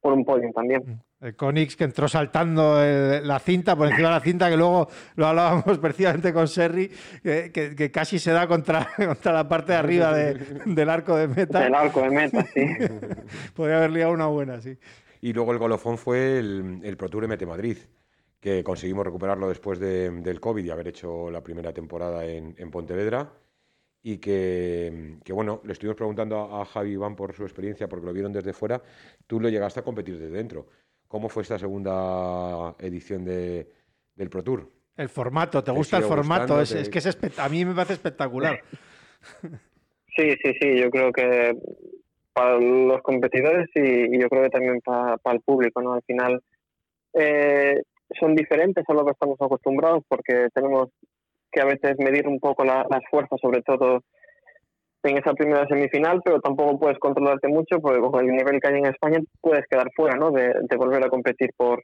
por un podio también. Mm. El Conix que entró saltando la cinta, por encima de la cinta, que luego lo hablábamos precisamente con Serri, que, que, casi se da contra, contra la parte de arriba de, del arco de meta. Del arco de meta, sí. Podría haber liado una buena, sí. Y luego el golofón fue el, el Pro Tour MT Madrid, que conseguimos recuperarlo después de, del COVID y haber hecho la primera temporada en, en Pontevedra y que, que, bueno, le estuvimos preguntando a, a, Javi Iván por su experiencia, porque lo vieron desde fuera, tú lo llegaste a competir desde dentro. ¿Cómo fue esta segunda edición de, del Pro Tour? El formato, ¿te, ¿Te gusta el formato? Es, es, que es a mí me parece espectacular. Sí, sí, sí, yo creo que para los competidores y, y yo creo que también para, para, el público, ¿no? Al final eh, son diferentes a lo que estamos acostumbrados porque tenemos que a veces medir un poco la, las fuerzas, sobre todo en esa primera semifinal, pero tampoco puedes controlarte mucho porque con el nivel que hay en España puedes quedar fuera, ¿no? De, volver a competir por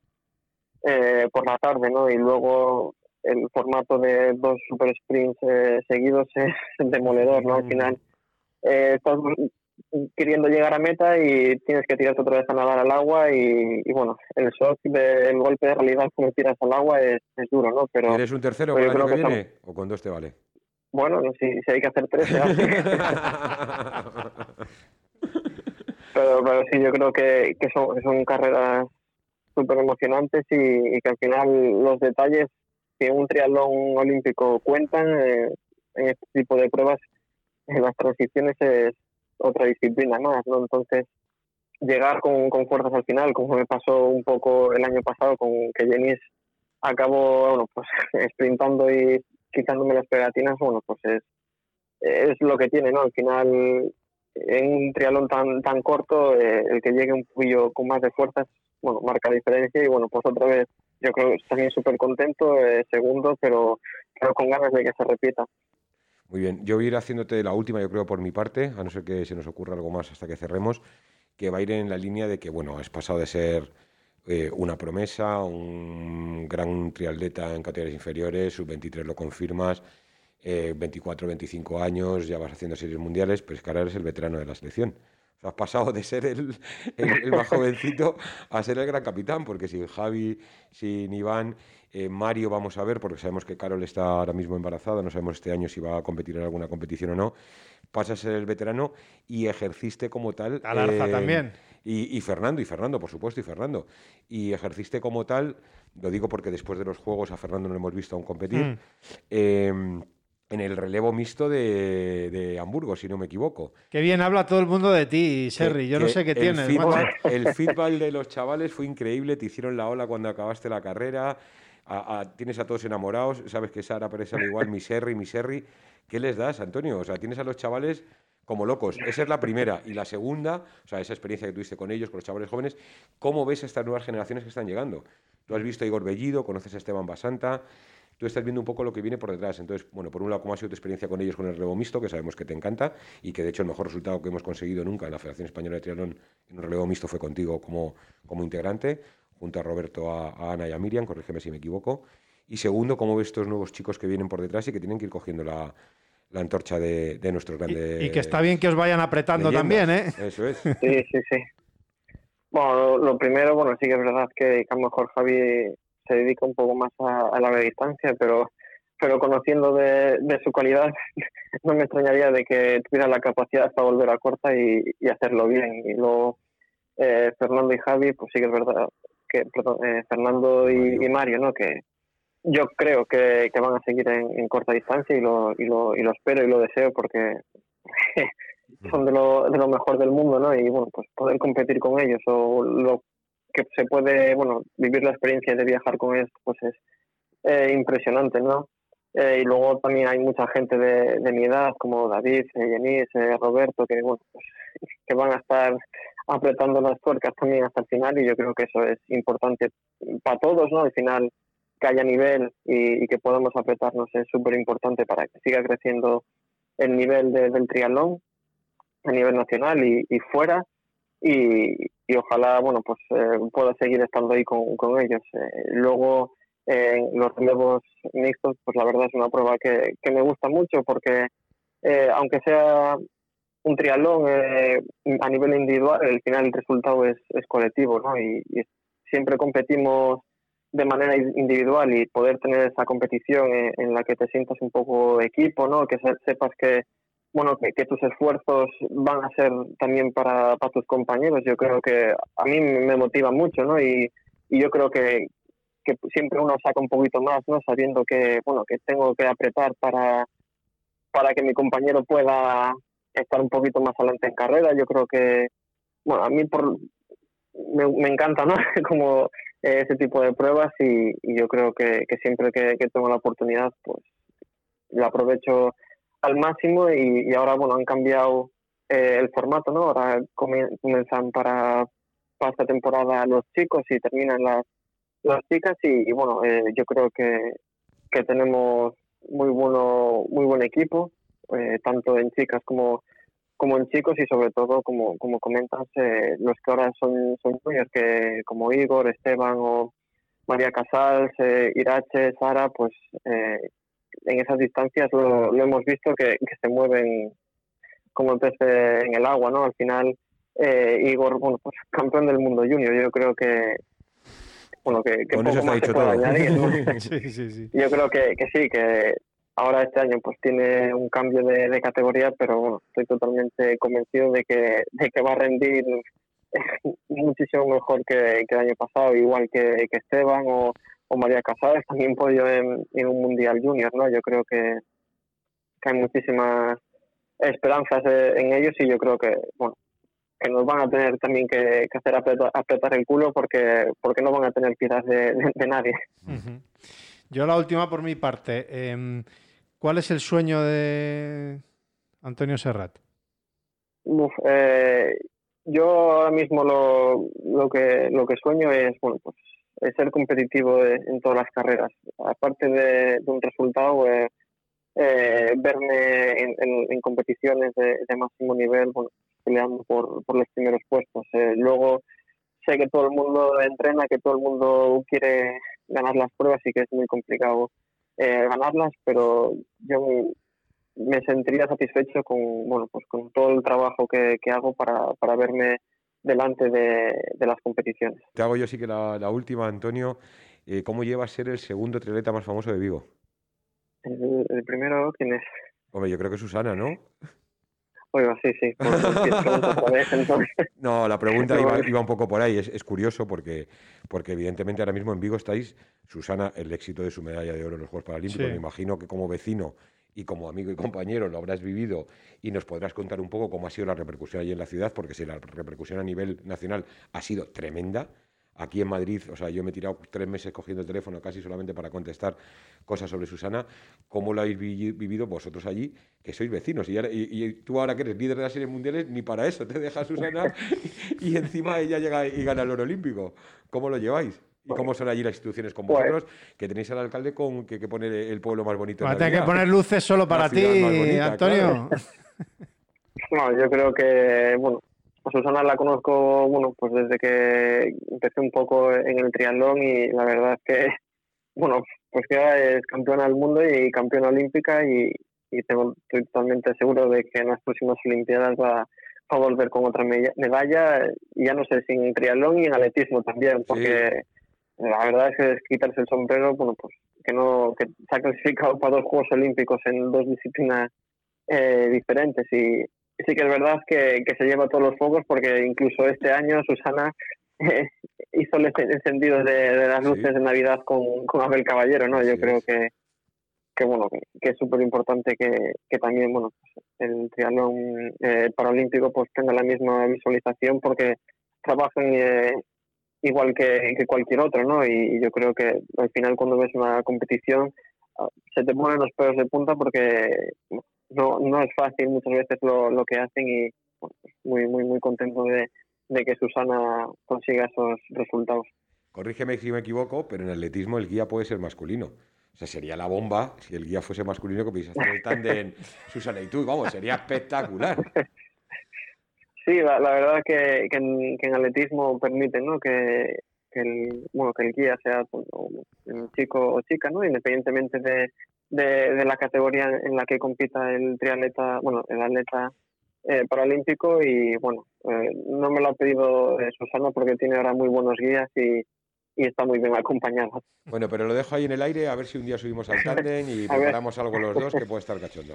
eh, por la tarde, ¿no? Y luego el formato de dos super sprints eh, seguidos es demoledor, ¿no? Al final eh, queriendo llegar a meta y tienes que tirarte otra vez a nadar al agua y, y bueno, el shock del golpe de realidad cuando tiras al agua es, es duro, ¿no? Pero ¿Eres un tercero para el año que, que viene estamos... o con dos te vale? Bueno, si, si hay que hacer tres, se hace. pero, pero sí, yo creo que, que son, son carreras súper emocionantes y, y, que al final los detalles que un triatlón olímpico cuentan eh, en este tipo de pruebas, en las transiciones es otra disciplina más, ¿no? Entonces, llegar con, con fuerzas al final, como me pasó un poco el año pasado con que Jenis acabó, bueno, pues sprintando y quitándome las pegatinas, bueno, pues es, es lo que tiene, ¿no? Al final, en un triatlón tan, tan corto, eh, el que llegue un poquillo con más de fuerzas, bueno, marca diferencia y bueno, pues otra vez yo creo que también súper contento, eh, segundo, pero, pero con ganas de que se repita. Muy bien, yo voy a ir haciéndote la última, yo creo, por mi parte, a no ser que se nos ocurra algo más hasta que cerremos, que va a ir en la línea de que, bueno, has pasado de ser eh, una promesa, un gran triatleta en categorías inferiores, sub-23 lo confirmas, eh, 24, 25 años, ya vas haciendo series mundiales, pero es que ahora eres el veterano de la selección. O sea, has pasado de ser el, el, el, más jovencito a ser el gran capitán, porque sin Javi, sin Iván, eh, Mario vamos a ver, porque sabemos que Carol está ahora mismo embarazada, no sabemos este año si va a competir en alguna competición o no. Pasas a ser el veterano y ejerciste como tal. Alarza eh, también. Y, y, Fernando, y Fernando, por supuesto, y Fernando. Y ejerciste como tal, lo digo porque después de los juegos a Fernando no lo hemos visto aún competir. Mm. Eh, en el relevo mixto de, de, Hamburgo, si no me equivoco. Qué bien habla todo el mundo de ti, Serri. Yo que no sé qué el tienes. Feedback, el feedback de los chavales fue increíble. Te hicieron la ola cuando acabaste la carrera. A, a, tienes a todos enamorados. Sabes que Sara Pérez al igual, mi Serri, mi Serri. ¿Qué les das, Antonio? O sea, tienes a los chavales como locos. Esa es la primera. Y la segunda, o sea, esa experiencia que tuviste con ellos, con los chavales jóvenes, ¿cómo ves estas nuevas generaciones que están llegando? Tú has visto a Igor Bellido, conoces a Esteban Basanta, tú estás viendo un poco lo que viene por detrás. Entonces, bueno, por un lado, ¿cómo ha sido tu experiencia con ellos con el relevo mixto, que sabemos que te encanta y que de hecho el mejor resultado que hemos conseguido nunca en la Federación Española de Triatlón en un relevo mixto fue contigo como, como integrante, junto a Roberto, a, a Ana y a Miriam, corrígeme si me equivoco. Y segundo, cómo ves estos nuevos chicos que vienen por detrás y que tienen que ir cogiendo la, la antorcha de, de nuestros grandes. Y, y, que está bien que os vayan apretando leyendas. también, ¿eh? Eso es. Sí, sí, sí. Bueno, lo, lo primero, bueno, sí que es verdad que, que a lo mejor Javi se dedica un poco más a, a la distancia, pero pero conociendo de, de, su calidad, no me extrañaría de que tuviera la capacidad para volver a corta y, y hacerlo bien. Y luego eh, Fernando y Javi, pues sí que es verdad que perdón, eh, Fernando y, y, Mario, ¿no? Que yo creo que, que van a seguir en, en, corta distancia y lo, y, lo, y lo espero y lo deseo porque son de lo, de lo mejor del mundo, ¿no? Y bueno, pues poder competir con ellos o lo que se puede, bueno, vivir la experiencia de viajar con ellos, pues es eh, impresionante, ¿no? Eh, y luego también hay mucha gente de, de mi edad, como David, eh, Denis, eh, Roberto, que, bueno, pues, que van a estar apretando las tuercas también hasta el final y yo creo que eso es importante para todos, ¿no? Al final que haya nivel y, y que podamos apretarnos es súper importante para que siga creciendo el nivel de, del triatlón a nivel nacional y, y fuera y, y, ojalá, bueno, pues eh, pueda seguir estando ahí con, con ellos. luego en los relevos mixtos, pues la verdad es una prueba que, que me gusta mucho porque eh, aunque sea un triatlón eh, a nivel individual, al final el resultado es, colectivo, ¿no? Y, y, siempre competimos de manera individual y poder tener esa competición en, en, la que te sientas un poco equipo, ¿no? Que sepas que bueno que, que tus esfuerzos van a ser también para, para tus compañeros, yo creo que a mí me motiva mucho, ¿no? Y, yo creo que, que siempre uno saca un poquito más, ¿no? Sabiendo que, bueno, que tengo que apretar para, para que mi compañero pueda estar un poquito más adelante en carrera. Yo creo que, bueno, a mí por, me, encanta, ¿no? Como eh, ese tipo de pruebas y, y yo creo que, que siempre que, que, tengo la oportunidad, pues la aprovecho al máximo y, y ahora, bueno, han cambiado eh, el formato, ¿no? Ahora comienzan para, para esta temporada los chicos y terminan las las chicas y, bueno, eh, yo creo que, que tenemos muy bueno muy buen equipo, eh, tanto en chicas como como en chicos y sobre todo, como, como comentas, eh, los que ahora son, son juniors, que como Igor, Esteban o María Casals, eh, Irache, Sara, pues eh, en esas distancias lo, lo hemos visto que, que, se mueven como el pez en el agua, ¿no? Al final, Igor, bueno, pues campeón del mundo junior, yo creo que, bueno, que, que poco más se puede añadir. ¿no? sí, sí, sí. Yo creo que, que, sí, que ahora este año pues tiene un cambio de, de, categoría, pero bueno, estoy totalmente convencido de que, de que va a rendir muchísimo mejor que, que el año pasado, igual que, que Esteban o, o María Casares, también podio en, en un Mundial Junior, ¿no? Yo creo que, que hay muchísimas esperanzas en ellos y yo creo que, bueno, que nos van a tener también que, que hacer apretar, apretar, el culo porque, porque no van a tener piedad de, de, de nadie. Uh -huh. Yo la última por mi parte. Eh, ¿Cuál es el sueño de Antonio Serrat? Uf, eh, yo ahora mismo lo, lo, que, lo que sueño es, bueno, pues, es ser competitivo en todas las carreras. Aparte de, un resultado, eh, eh verme en, competiciones de, máximo nivel, bueno, peleando por, los primeros puestos. Eh, luego sé que todo el mundo entrena, que todo el mundo quiere ganar las pruebas y que es muy complicado eh, ganarlas, pero yo me, me, sentiría satisfecho con bueno pues con todo el trabajo que, que hago para, para, verme delante de, de, las competiciones. Te hago yo sí que la, la última, Antonio. Eh, ¿Cómo lleva a ser el segundo triatleta más famoso de Vigo? El, el primero, ¿quién es? Hombre, yo creo que Susana, ¿no? Oiga, sí, sí. no, la pregunta iba, iba, un poco por ahí. Es, es, curioso porque, porque evidentemente ahora mismo en Vigo estáis, Susana, el éxito de su medalla de oro en los Juegos Paralímpicos. Sí. Me imagino que como vecino y como amigo y compañero lo habrás vivido y nos podrás contar un poco cómo ha sido la repercusión allí en la ciudad, porque si la repercusión a nivel nacional ha sido tremenda, aquí en Madrid, o sea, yo me he tirado tres meses cogiendo el teléfono casi solamente para contestar cosas sobre Susana. ¿Cómo lo habéis vi vivido vosotros allí, que sois vecinos? Y, ahora, y, y, tú ahora que eres líder de las series mundiales, ni para eso te deja Susana y, y, encima ella llega y gana el oro olímpico. ¿Cómo lo lleváis? ¿Y cómo son allí las instituciones con vosotros? Que tenéis al alcalde con que, que pone el pueblo más bonito. Va a tener que poner luces solo para ti, bonita, Antonio. Claro. No, yo creo que, bueno, a Susana la conozco, bueno, pues desde que empecé un poco en el triatlón y la verdad es que bueno, pues que es campeona del mundo y campeona olímpica y, tengo, estoy totalmente seguro de que en las próximas Olimpiadas va, a volver con otra medalla, y ya no sé si en triatlón y en atletismo también, porque la verdad es que es quitarse el sombrero, bueno, pues que no que se ha clasificado para dos Juegos Olímpicos en dos disciplinas eh, diferentes. Y sí que es verdad que, que se lleva todos los focos porque incluso este año Susana hizo el encendido de, las luces de Navidad con, con, Abel Caballero, ¿no? Yo creo que, que bueno, que, es súper importante que, que, también, bueno, pues, el triatlón eh, paralímpico pues tenga la misma visualización porque trabajan eh, igual que, que, cualquier otro, ¿no? Y, yo creo que al final cuando ves una competición ah, se te ponen los pelos de punta porque no, no es fácil muchas veces lo, lo que hacen y bueno, pues, muy, muy, muy contento de, de que Susana consiga esos resultados. Corrígeme si me equivoco, pero en atletismo el guía puede ser masculino. O sea, sería la bomba si el guía fuese masculino que pudiese hacer el tándem Susana y tú. Vamos, sería espectacular. Sí, la, verdad que, que, en, atletismo permite ¿no? que, el, bueno, que el guía sea pues, un chico o chica, ¿no? independientemente de, de, la categoría en la que compita el triatleta, bueno, el atleta eh, paralímpico y bueno, eh, no me lo ha pedido eh, Susana porque tiene ahora muy buenos guías y, está muy bien acompañado. Bueno, pero lo dejo ahí en el aire a ver si un día subimos al tándem y preparamos algo los dos que puede estar cachondo.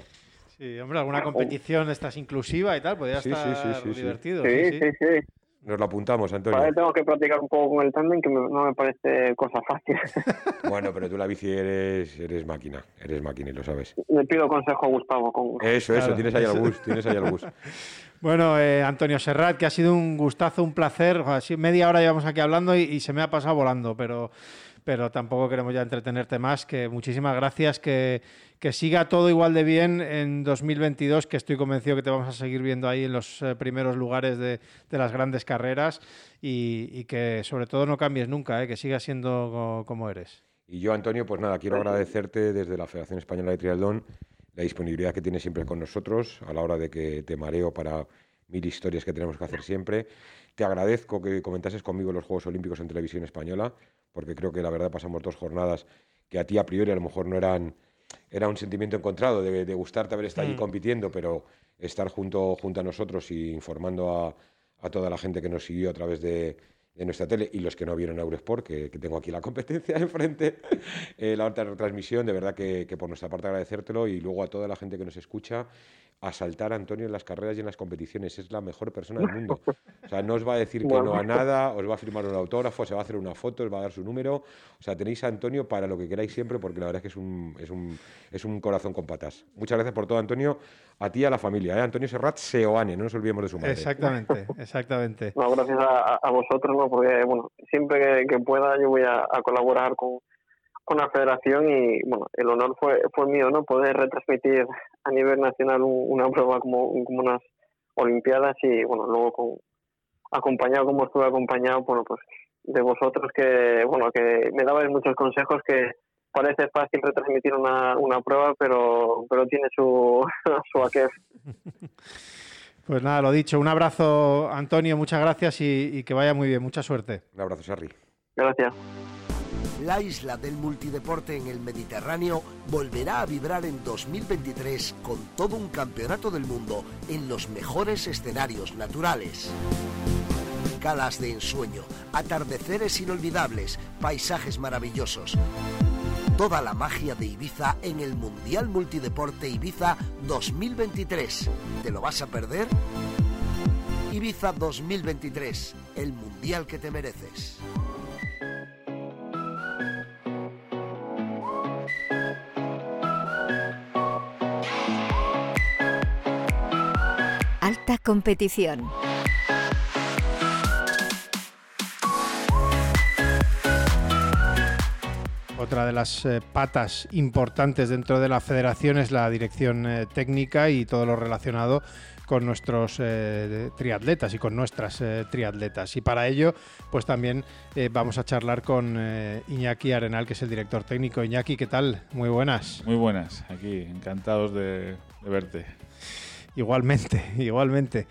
Sí, hombre, alguna competición estás inclusiva y tal, podría estar divertido. sí, sí. sí. Nos lo apuntamos, Antonio. Para tengo que practicar un poco con el tándem, que no me parece cosa fácil. bueno, pero tú la bici eres, eres máquina, eres máquina y lo sabes. Le pido consejo a Gustavo. Con... Eso, eso, tienes ahí al bus, tienes ahí al bus. Bueno, eh, Antonio Serrat, que ha sido un gustazo, un placer. Así, media hora llevamos aquí hablando y se me ha pasado volando, pero pero tampoco queremos ya entretenerte más. Que muchísimas gracias, que, que siga todo igual de bien en 2022, que estoy convencido que te vamos a seguir viendo ahí en los eh, primeros lugares de, de, las grandes carreras y, que sobre todo no cambies nunca, eh, que sigas siendo como, eres. Y yo, Antonio, pues nada, quiero agradecerte desde la Federación Española de Triatlón la disponibilidad que tienes siempre con nosotros a la hora de que te mareo para mil historias que tenemos que hacer siempre. Te agradezco que comentases conmigo los Juegos Olímpicos en televisión española porque creo que la verdad pasamos dos jornadas que a ti a priori a lo mejor no eran, era un sentimiento encontrado de, gustarte haber estado allí mm. compitiendo, pero estar junto, junto a nosotros y informando a, a toda la gente que nos siguió a través de, de nuestra tele y los que no vieron Eurosport, que, que tengo aquí la competencia enfrente, eh, la otra retransmisión, de verdad que, que, por nuestra parte agradecértelo y luego a toda la gente que nos escucha a saltar a Antonio en las carreras y en las competiciones. Es la mejor persona del mundo. O sea, no os va a decir que no a nada, os va a firmar un autógrafo, se va a hacer una foto, os va a dar su número. O sea, tenéis a Antonio para lo que queráis siempre, porque la verdad es que es un, es un, es un corazón con patas. Muchas gracias por todo, Antonio. A ti y a la familia. ¿eh? Antonio Serrat Seoane, no nos olvidemos de su madre. Exactamente, exactamente. gracias a, vosotros, ¿no? porque bueno, siempre que, pueda yo voy a colaborar con con la federación y bueno, el honor fue, fue mío, ¿no? Poder retransmitir a nivel nacional una prueba como, como unas Olimpiadas y bueno, luego con, acompañado como estuve acompañado, bueno, pues de vosotros que, bueno, que me dabais muchos consejos que parece fácil retransmitir una, una prueba, pero, pero tiene su, su aquel. Pues nada, lo dicho, un abrazo Antonio, muchas gracias y, y que vaya muy bien, mucha suerte. Un abrazo, Sarri. Gracias la isla del multideporte en el Mediterráneo volverá a vibrar en 2023 con todo un campeonato del mundo en los mejores escenarios naturales. Calas de ensueño, atardeceres inolvidables, paisajes maravillosos. Toda la magia de Ibiza en el Mundial Multideporte Ibiza 2023. ¿Te lo vas a perder? Ibiza 2023, el Mundial que te mereces. Competición. Otra de las eh, patas importantes dentro de la federación es la dirección eh, técnica y todo lo relacionado con nuestros eh, triatletas y con nuestras triatletas. Y para ello, pues también vamos a charlar con Iñaki Arenal, que es el director técnico. Iñaki, ¿qué tal? Muy buenas. Muy buenas, aquí, encantados de verte. Igualmente, igualmente.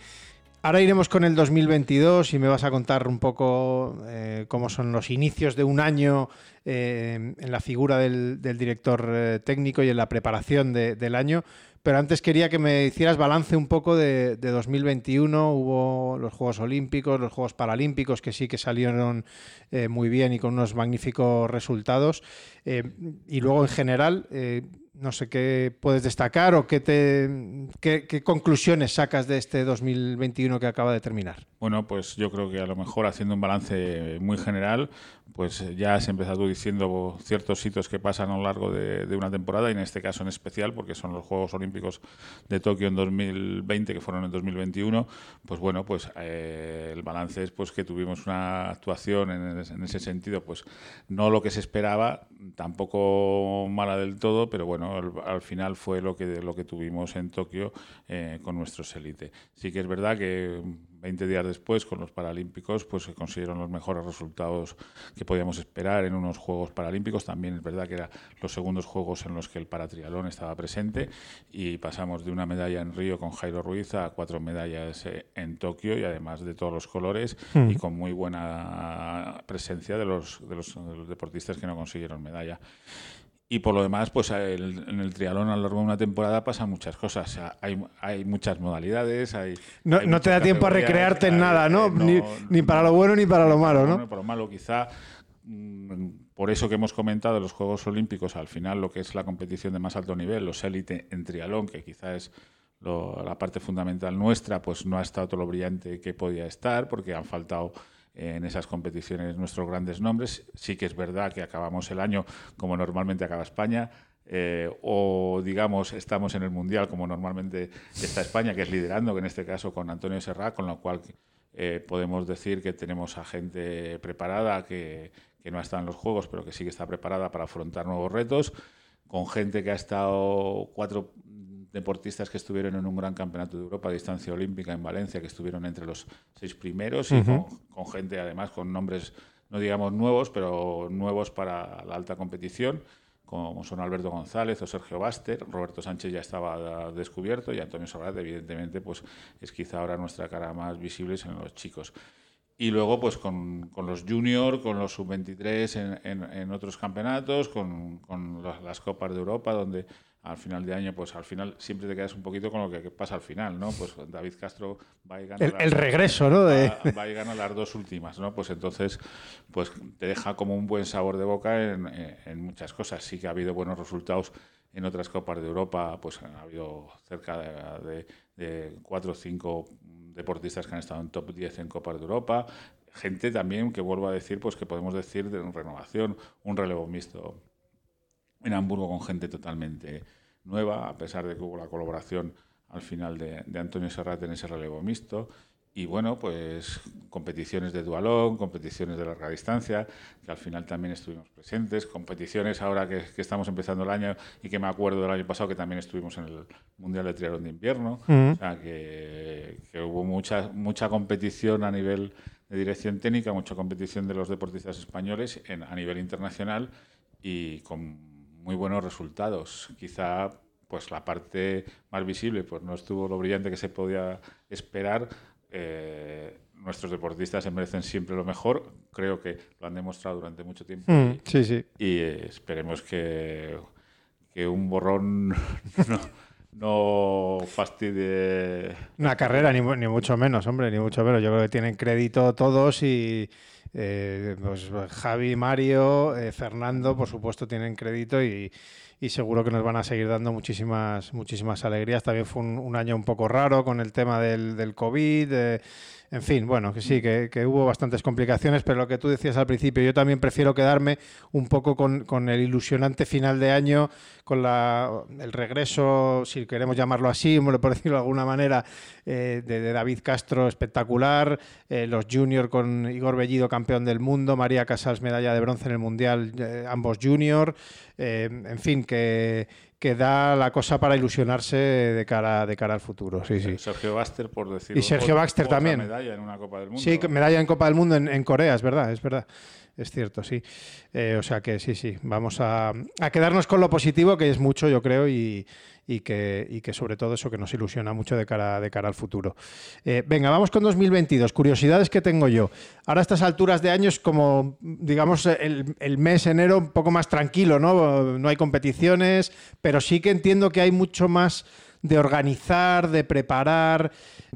Ahora iremos con el 2022 y me vas a contar un poco eh, cómo son los inicios de un año eh, en la figura del, director eh, técnico y en la preparación del año. Pero antes quería que me hicieras balance un poco de, 2021. Hubo los Juegos Olímpicos, los Juegos Paralímpicos, que sí que salieron muy bien y con unos magníficos resultados. y luego, en general, no sé qué puedes destacar o qué, te, qué, conclusiones sacas de este 2021 que acaba de terminar. Bueno, pues yo creo que a lo mejor haciendo un balance muy general, pues ya has empezado diciendo ciertos hitos que pasan a lo largo de, una temporada y en este caso en especial, porque son los Juegos Olímpicos de Tokio en 2020 que fueron en 2021, pues bueno, pues eh, el balance es pues que tuvimos una actuación en, en ese sentido, pues no lo que se esperaba, tampoco mala del todo, pero bueno, al, final fue lo que, lo que tuvimos en Tokio eh, con nuestros élite. Sí que es verdad que 20 días después, con los Paralímpicos, pues se consiguieron los mejores resultados que podíamos esperar en unos Juegos Paralímpicos. También es verdad que eran los segundos Juegos en los que el paratrialón estaba presente y pasamos de una medalla en Río con Jairo Ruiz a cuatro medallas eh, en Tokio y además de todos los colores mm. y con muy buena presencia de los, de los deportistas que no consiguieron medalla. Y por lo demás, pues en el triatlón a lo largo de una temporada pasan muchas cosas. hay, hay, muchas modalidades. Hay, no, no te da tiempo a recrearte en nada, ¿no? Ni, ni, para lo bueno ni para lo malo, ¿no? Para lo malo, quizá. Mm, por eso que hemos comentado los Juegos Olímpicos, al final lo que es la competición de más alto nivel, los élite en triatlón, que quizá es la parte fundamental nuestra, pues no ha estado todo lo brillante que podía estar, porque han faltado en esas competiciones nuestros grandes nombres. Sí que es verdad que acabamos el año como normalmente acaba España. Eh, o digamos estamos en el mundial como normalmente está España que es liderando que en este caso con Antonio Serra con lo cual eh, podemos decir que tenemos a gente preparada que, que no está en los juegos pero que sí que está preparada para afrontar nuevos retos con gente que ha estado cuatro deportistas que estuvieron en un gran campeonato de Europa de distancia olímpica en Valencia, que estuvieron entre los seis primeros y con, gente además con nombres, no digamos nuevos, pero nuevos para la alta competición, como son Alberto González o Sergio Baster. Roberto Sánchez ya estaba descubierto y Antonio Sobrat, evidentemente, pues es quizá ahora nuestra cara más visible en los chicos. Y luego, pues con, con los junior, con los sub-23 en, en, otros campeonatos, con, con las Copas de Europa, donde al final de año, pues al final siempre te quedas un poquito con lo que pasa al final, ¿no? Pues David Castro va y gana. El, regreso, ¿no? De... Va, y gana las dos últimas, ¿no? Pues entonces, pues te deja como un buen sabor de boca en, en, muchas cosas. Sí que ha habido buenos resultados en otras Copas de Europa, pues ha habido cerca de, de, cuatro o cinco deportistas que han estado en top 10 en Copas de Europa. Gente también que vuelvo a decir, pues que podemos decir de renovación, un relevo mixto en Hamburgo con gente totalmente nueva, a pesar de que hubo la colaboración al final de, Antonio Serrat en ese relevo mixto. Y bueno, pues competiciones de dualón, competiciones de larga distancia, que al final también estuvimos presentes, competiciones ahora que, estamos empezando el año y que me acuerdo del año pasado que también estuvimos en el Mundial de Triatlón de Invierno, o sea que, hubo mucha, mucha competición a nivel de dirección técnica, mucha competición de los deportistas españoles en, a nivel internacional y con muy buenos resultados. Quizá pues la parte más visible pues no estuvo lo brillante que se podía esperar. Eh, nuestros deportistas se merecen siempre lo mejor. Creo que lo han demostrado durante mucho tiempo. Mm, sí, sí. Y esperemos que, que un borrón no, no fastidie. Una carrera, ni, ni, mucho menos, hombre, ni mucho menos. Yo creo que tienen crédito todos y eh, pues Javi, Mario, eh, Fernando, por supuesto, tienen crédito y, seguro que nos van a seguir dando muchísimas, muchísimas alegrías. También fue un, año un poco raro con el tema del, del COVID. En fin, bueno, que sí, que, hubo bastantes complicaciones, pero lo que tú decías al principio, yo también prefiero quedarme un poco con, el ilusionante final de año, con la, el regreso, si queremos llamarlo así, por decirlo de alguna manera, eh, de, David Castro espectacular, eh, los junior con Igor Bellido, campeón del mundo, María Casals, medalla de bronce en el Mundial, eh, ambos junior, en fin, que que da la cosa para ilusionarse de cara, de cara al futuro. Sí, sí. Sergio Baxter, por decirlo. Y Sergio Baxter también. medalla en una Copa del Mundo. Sí, medalla en Copa del Mundo en, Corea, es verdad, es verdad. Es cierto, sí. Eh, o sea que sí, sí, vamos a, quedarnos con lo positivo, que es mucho, yo creo, y, y que, y que sobre todo eso que nos ilusiona mucho de cara, de cara al futuro. Eh, venga, vamos con 2022. Curiosidades que tengo yo. Ahora a estas alturas de año es como, digamos, el, el mes enero un poco más tranquilo, ¿no? No hay competiciones, pero sí que entiendo que hay mucho más de organizar, de preparar,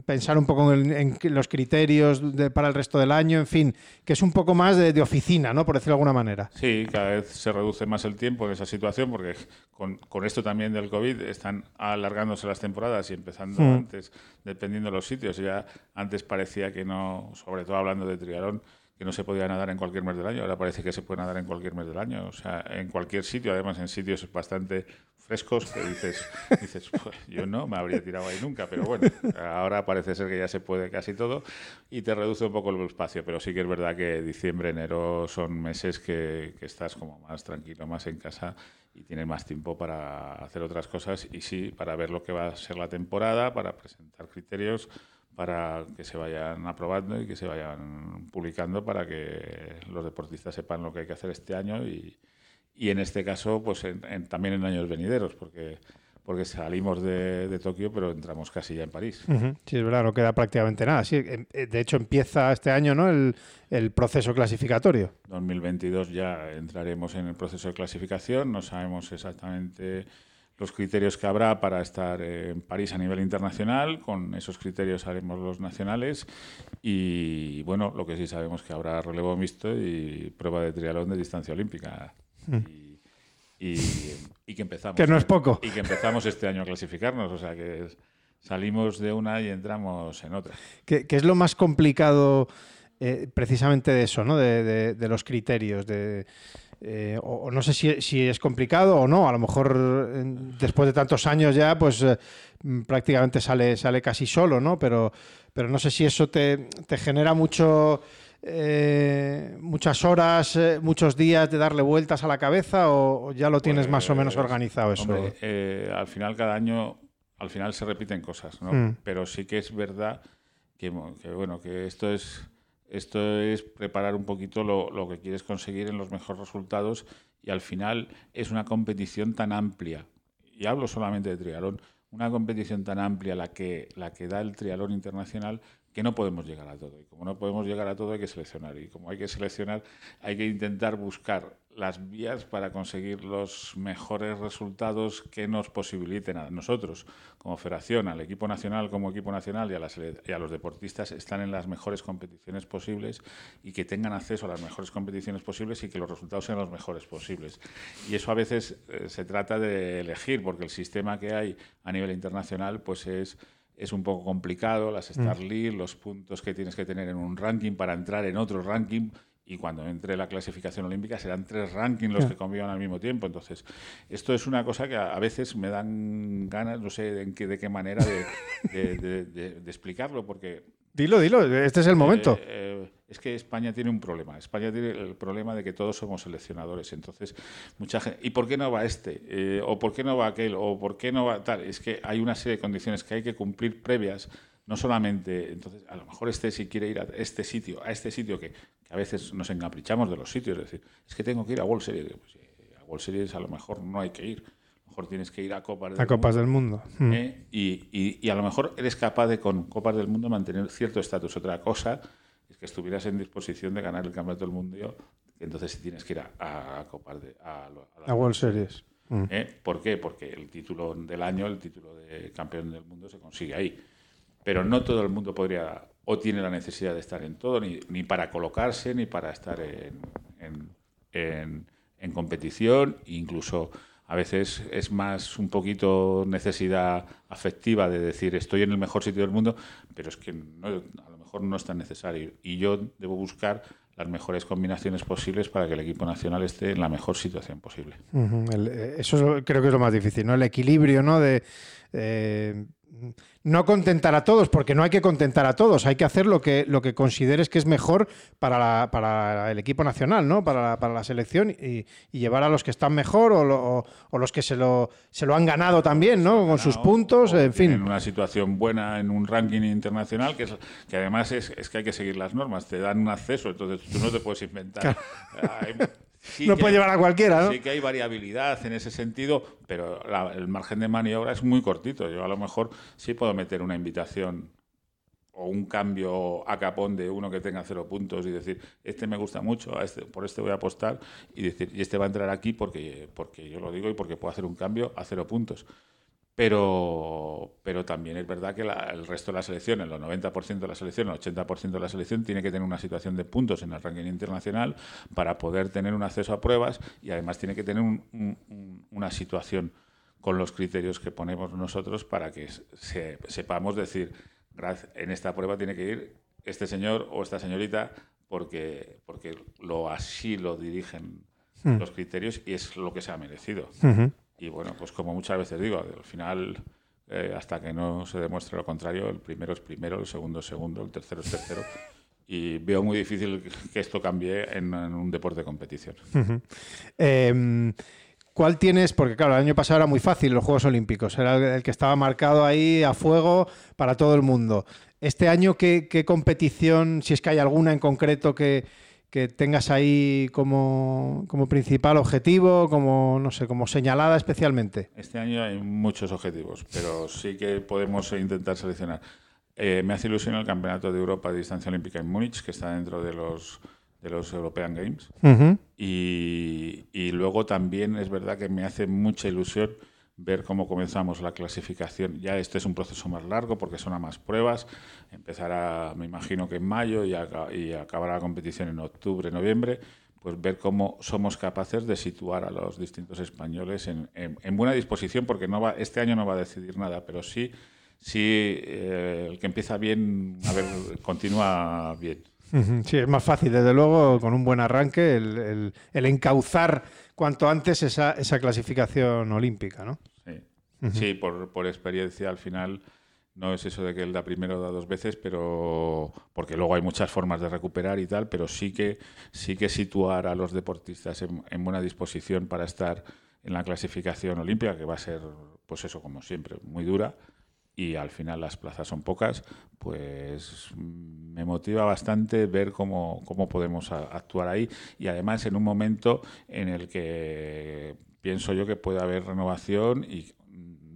pensar un poco en, los criterios para el resto del año, en fin, que es un poco más de, oficina, ¿no? Por decirlo de alguna manera. Sí, cada vez se reduce más el tiempo en esa situación porque con, esto también del COVID están alargándose las temporadas y empezando hmm. antes, dependiendo de los sitios. Ya antes parecía que no, sobre todo hablando de triatlón, que no se podía nadar en cualquier mes del año. Ahora parece que se puede nadar en cualquier mes del año, o sea, en cualquier sitio, además en sitios bastante frescos que dices, dices pues, yo no me habría tirado ahí nunca, pero bueno, ahora parece ser que ya se puede casi todo y te reduce un poco el espacio, pero sí que es verdad que diciembre, enero son meses que, que estás como más tranquilo, más en casa y tienes más tiempo para hacer otras cosas y sí, para ver lo que va a ser la temporada, para presentar criterios para que se vayan aprobando y que se vayan publicando para que los deportistas sepan lo que hay que hacer este año y, y en este caso pues también en años venideros porque porque salimos de, Tokio pero entramos casi ya en París. Sí, es verdad, no queda prácticamente nada. Sí, em, eh, de hecho empieza este año ¿no? el, el proceso clasificatorio. 2022 ya entraremos en el proceso de clasificación, no sabemos exactamente los criterios que habrá para estar en París a nivel internacional. Con esos criterios haremos los nacionales. Y bueno, lo que sí sabemos que habrá relevo mixto y prueba de triatlón de distancia olímpica. Hmm. Y, que empezamos. Que no es poco. Y que empezamos este año a clasificarnos. O sea que salimos de una y entramos en otra. ¿Qué, es lo más complicado eh, precisamente de eso, ¿no? de, de los criterios? de eh, o, no sé si, es complicado o no, a lo mejor después de tantos años ya, pues eh, prácticamente sale, sale casi solo, ¿no? Pero, pero no sé si eso te, genera mucho, eh, muchas horas, muchos días de darle vueltas a la cabeza o, ya lo tienes más o menos pues, organizado eso. al final cada año, al final se repiten cosas, ¿no? Mm. Pero sí que es verdad que, que bueno, que esto es esto es preparar un poquito lo, que quieres conseguir en los mejores resultados y al final es una competición tan amplia, y hablo solamente de triatlón, una competición tan amplia la que, la que da el triatlón internacional que no podemos llegar a todo. Y como no podemos llegar a todo hay que seleccionar. Y como hay que seleccionar hay que intentar buscar las vías para conseguir los mejores resultados que nos posibiliten a nosotros, como federación, al equipo nacional como equipo nacional y a, a los deportistas, están en las mejores competiciones posibles y que tengan acceso a las mejores competiciones posibles y que los resultados sean los mejores posibles. Y eso a veces eh, se trata de elegir, porque el sistema que hay a nivel internacional pues es es un poco complicado, las mm. Star League, los puntos que tienes que tener en un ranking para entrar en otro ranking, y cuando entre la clasificación olímpica serán tres rankings los que convivan al mismo tiempo. Entonces, esto es una cosa que a, veces me dan ganas, no sé de qué, de qué manera de, explicarlo, porque... Dilo, dilo, este es el momento. Eh, eh, es que España tiene un problema. España tiene el problema de que todos somos seleccionadores. Entonces, mucha gente... ¿Y por qué no va este? Eh, ¿O por qué no va aquel? ¿O por qué no va tal? Es que hay una serie de condiciones que hay que cumplir previas no solamente, entonces, a lo mejor este si quiere ir a este sitio, a este sitio que, a veces nos encaprichamos de los sitios, es decir, es que tengo que ir a World Series. Pues, a World Series a lo mejor no hay que ir, mejor tienes que ir a Copas del a Copas del Mundo. Hmm. ¿eh? Y, y, a lo mejor eres capaz de con Copas del Mundo mantener cierto estatus. Otra cosa es que estuvieras en disposición de ganar el Campeonato del Mundo, entonces sí tienes que ir a, a Copas de... A, a, World Series. Hmm. ¿Eh? ¿Por qué? Porque el título del año, el título de campeón del mundo se consigue ahí pero no todo el mundo podría o tiene la necesidad de estar en todo, ni, ni para colocarse, ni para estar en, en, en, competición, incluso a veces es más un poquito necesidad afectiva de decir estoy en el mejor sitio del mundo, pero es que a lo mejor no es tan necesario. Y yo debo buscar las mejores combinaciones posibles para que el equipo nacional esté en la mejor situación posible. Eh, eso creo que es lo más difícil, ¿no? El equilibrio, ¿no? De eh, no contentar a todos, porque no hay que contentar a todos, hay que hacer lo que, lo que consideres que es mejor para, para el equipo nacional, ¿no? para, la, para la selección y, llevar a los que están mejor o, o, los que se lo, se lo han ganado también, ¿no? con sus puntos, en fin. En una situación buena en un ranking internacional, que, es, que además es, es, que hay que seguir las normas, te dan un acceso, entonces tú no te puedes inventar no puede llevar a cualquiera, ¿no? Sí que hay variabilidad en ese sentido, pero el margen de maniobra es muy cortito. Yo a lo mejor sí puedo meter una invitación o un cambio a capón de uno que tenga cero puntos y decir, este me gusta mucho, este, por este voy a apostar y decir, y este va a entrar aquí porque, porque yo lo digo y porque puedo hacer un cambio a cero puntos. Pero, pero también es verdad que el resto de la selección, el 90% de la selección, el 80% de la selección, tiene que tener una situación de puntos en el ranking internacional para poder tener un acceso a pruebas y además tiene que tener una situación con los criterios que ponemos nosotros para que sepamos decir, en esta prueba tiene que ir este señor o esta señorita porque, porque lo así lo dirigen hmm. los criterios y es lo que se ha merecido. Y bueno, pues como muchas veces digo, al final, eh, hasta que no se demuestre lo contrario, el primero es primero, el segundo es segundo, el tercero es tercero. Y veo muy difícil que esto cambie en, un deporte de competición. Em, ¿Cuál tienes? Porque claro, el año pasado era muy fácil los Juegos Olímpicos, era el que estaba marcado ahí a fuego para todo el mundo. Este año, ¿qué, qué competición, si es que hay alguna en concreto que, que tengas ahí como, principal objetivo, como no sé, como señalada especialmente? Este año hay muchos objetivos, pero sí que podemos intentar seleccionar. Eh, me hace ilusión el Campeonato de Europa de Distancia Olímpica en Múnich, que está dentro de los de los European Games. y, y luego también es verdad que me hace mucha ilusión ver cómo comenzamos la clasificación. Ya este es un proceso más largo porque son a más pruebas. Empezará, me imagino que en mayo y, acabará la competición en octubre, noviembre. Pues ver cómo somos capaces de situar a los distintos españoles en, buena disposición, porque no va, este año no va a decidir nada, pero sí, sí eh, el que empieza bien, a ver, continúa bien. Sí, es más fácil, desde luego, con un buen arranque, el, el encauzar cuanto antes esa, esa clasificación olímpica, ¿no? Sí, por, por, experiencia al final no es eso de que él da primero o da dos veces, pero porque luego hay muchas formas de recuperar y tal, pero sí que sí que situar a los deportistas en, buena disposición para estar en la clasificación olímpica, que va a ser, pues eso, como siempre, muy dura, y al final las plazas son pocas, pues me motiva bastante ver cómo, cómo podemos actuar ahí. Y además en un momento en el que pienso yo que puede haber renovación y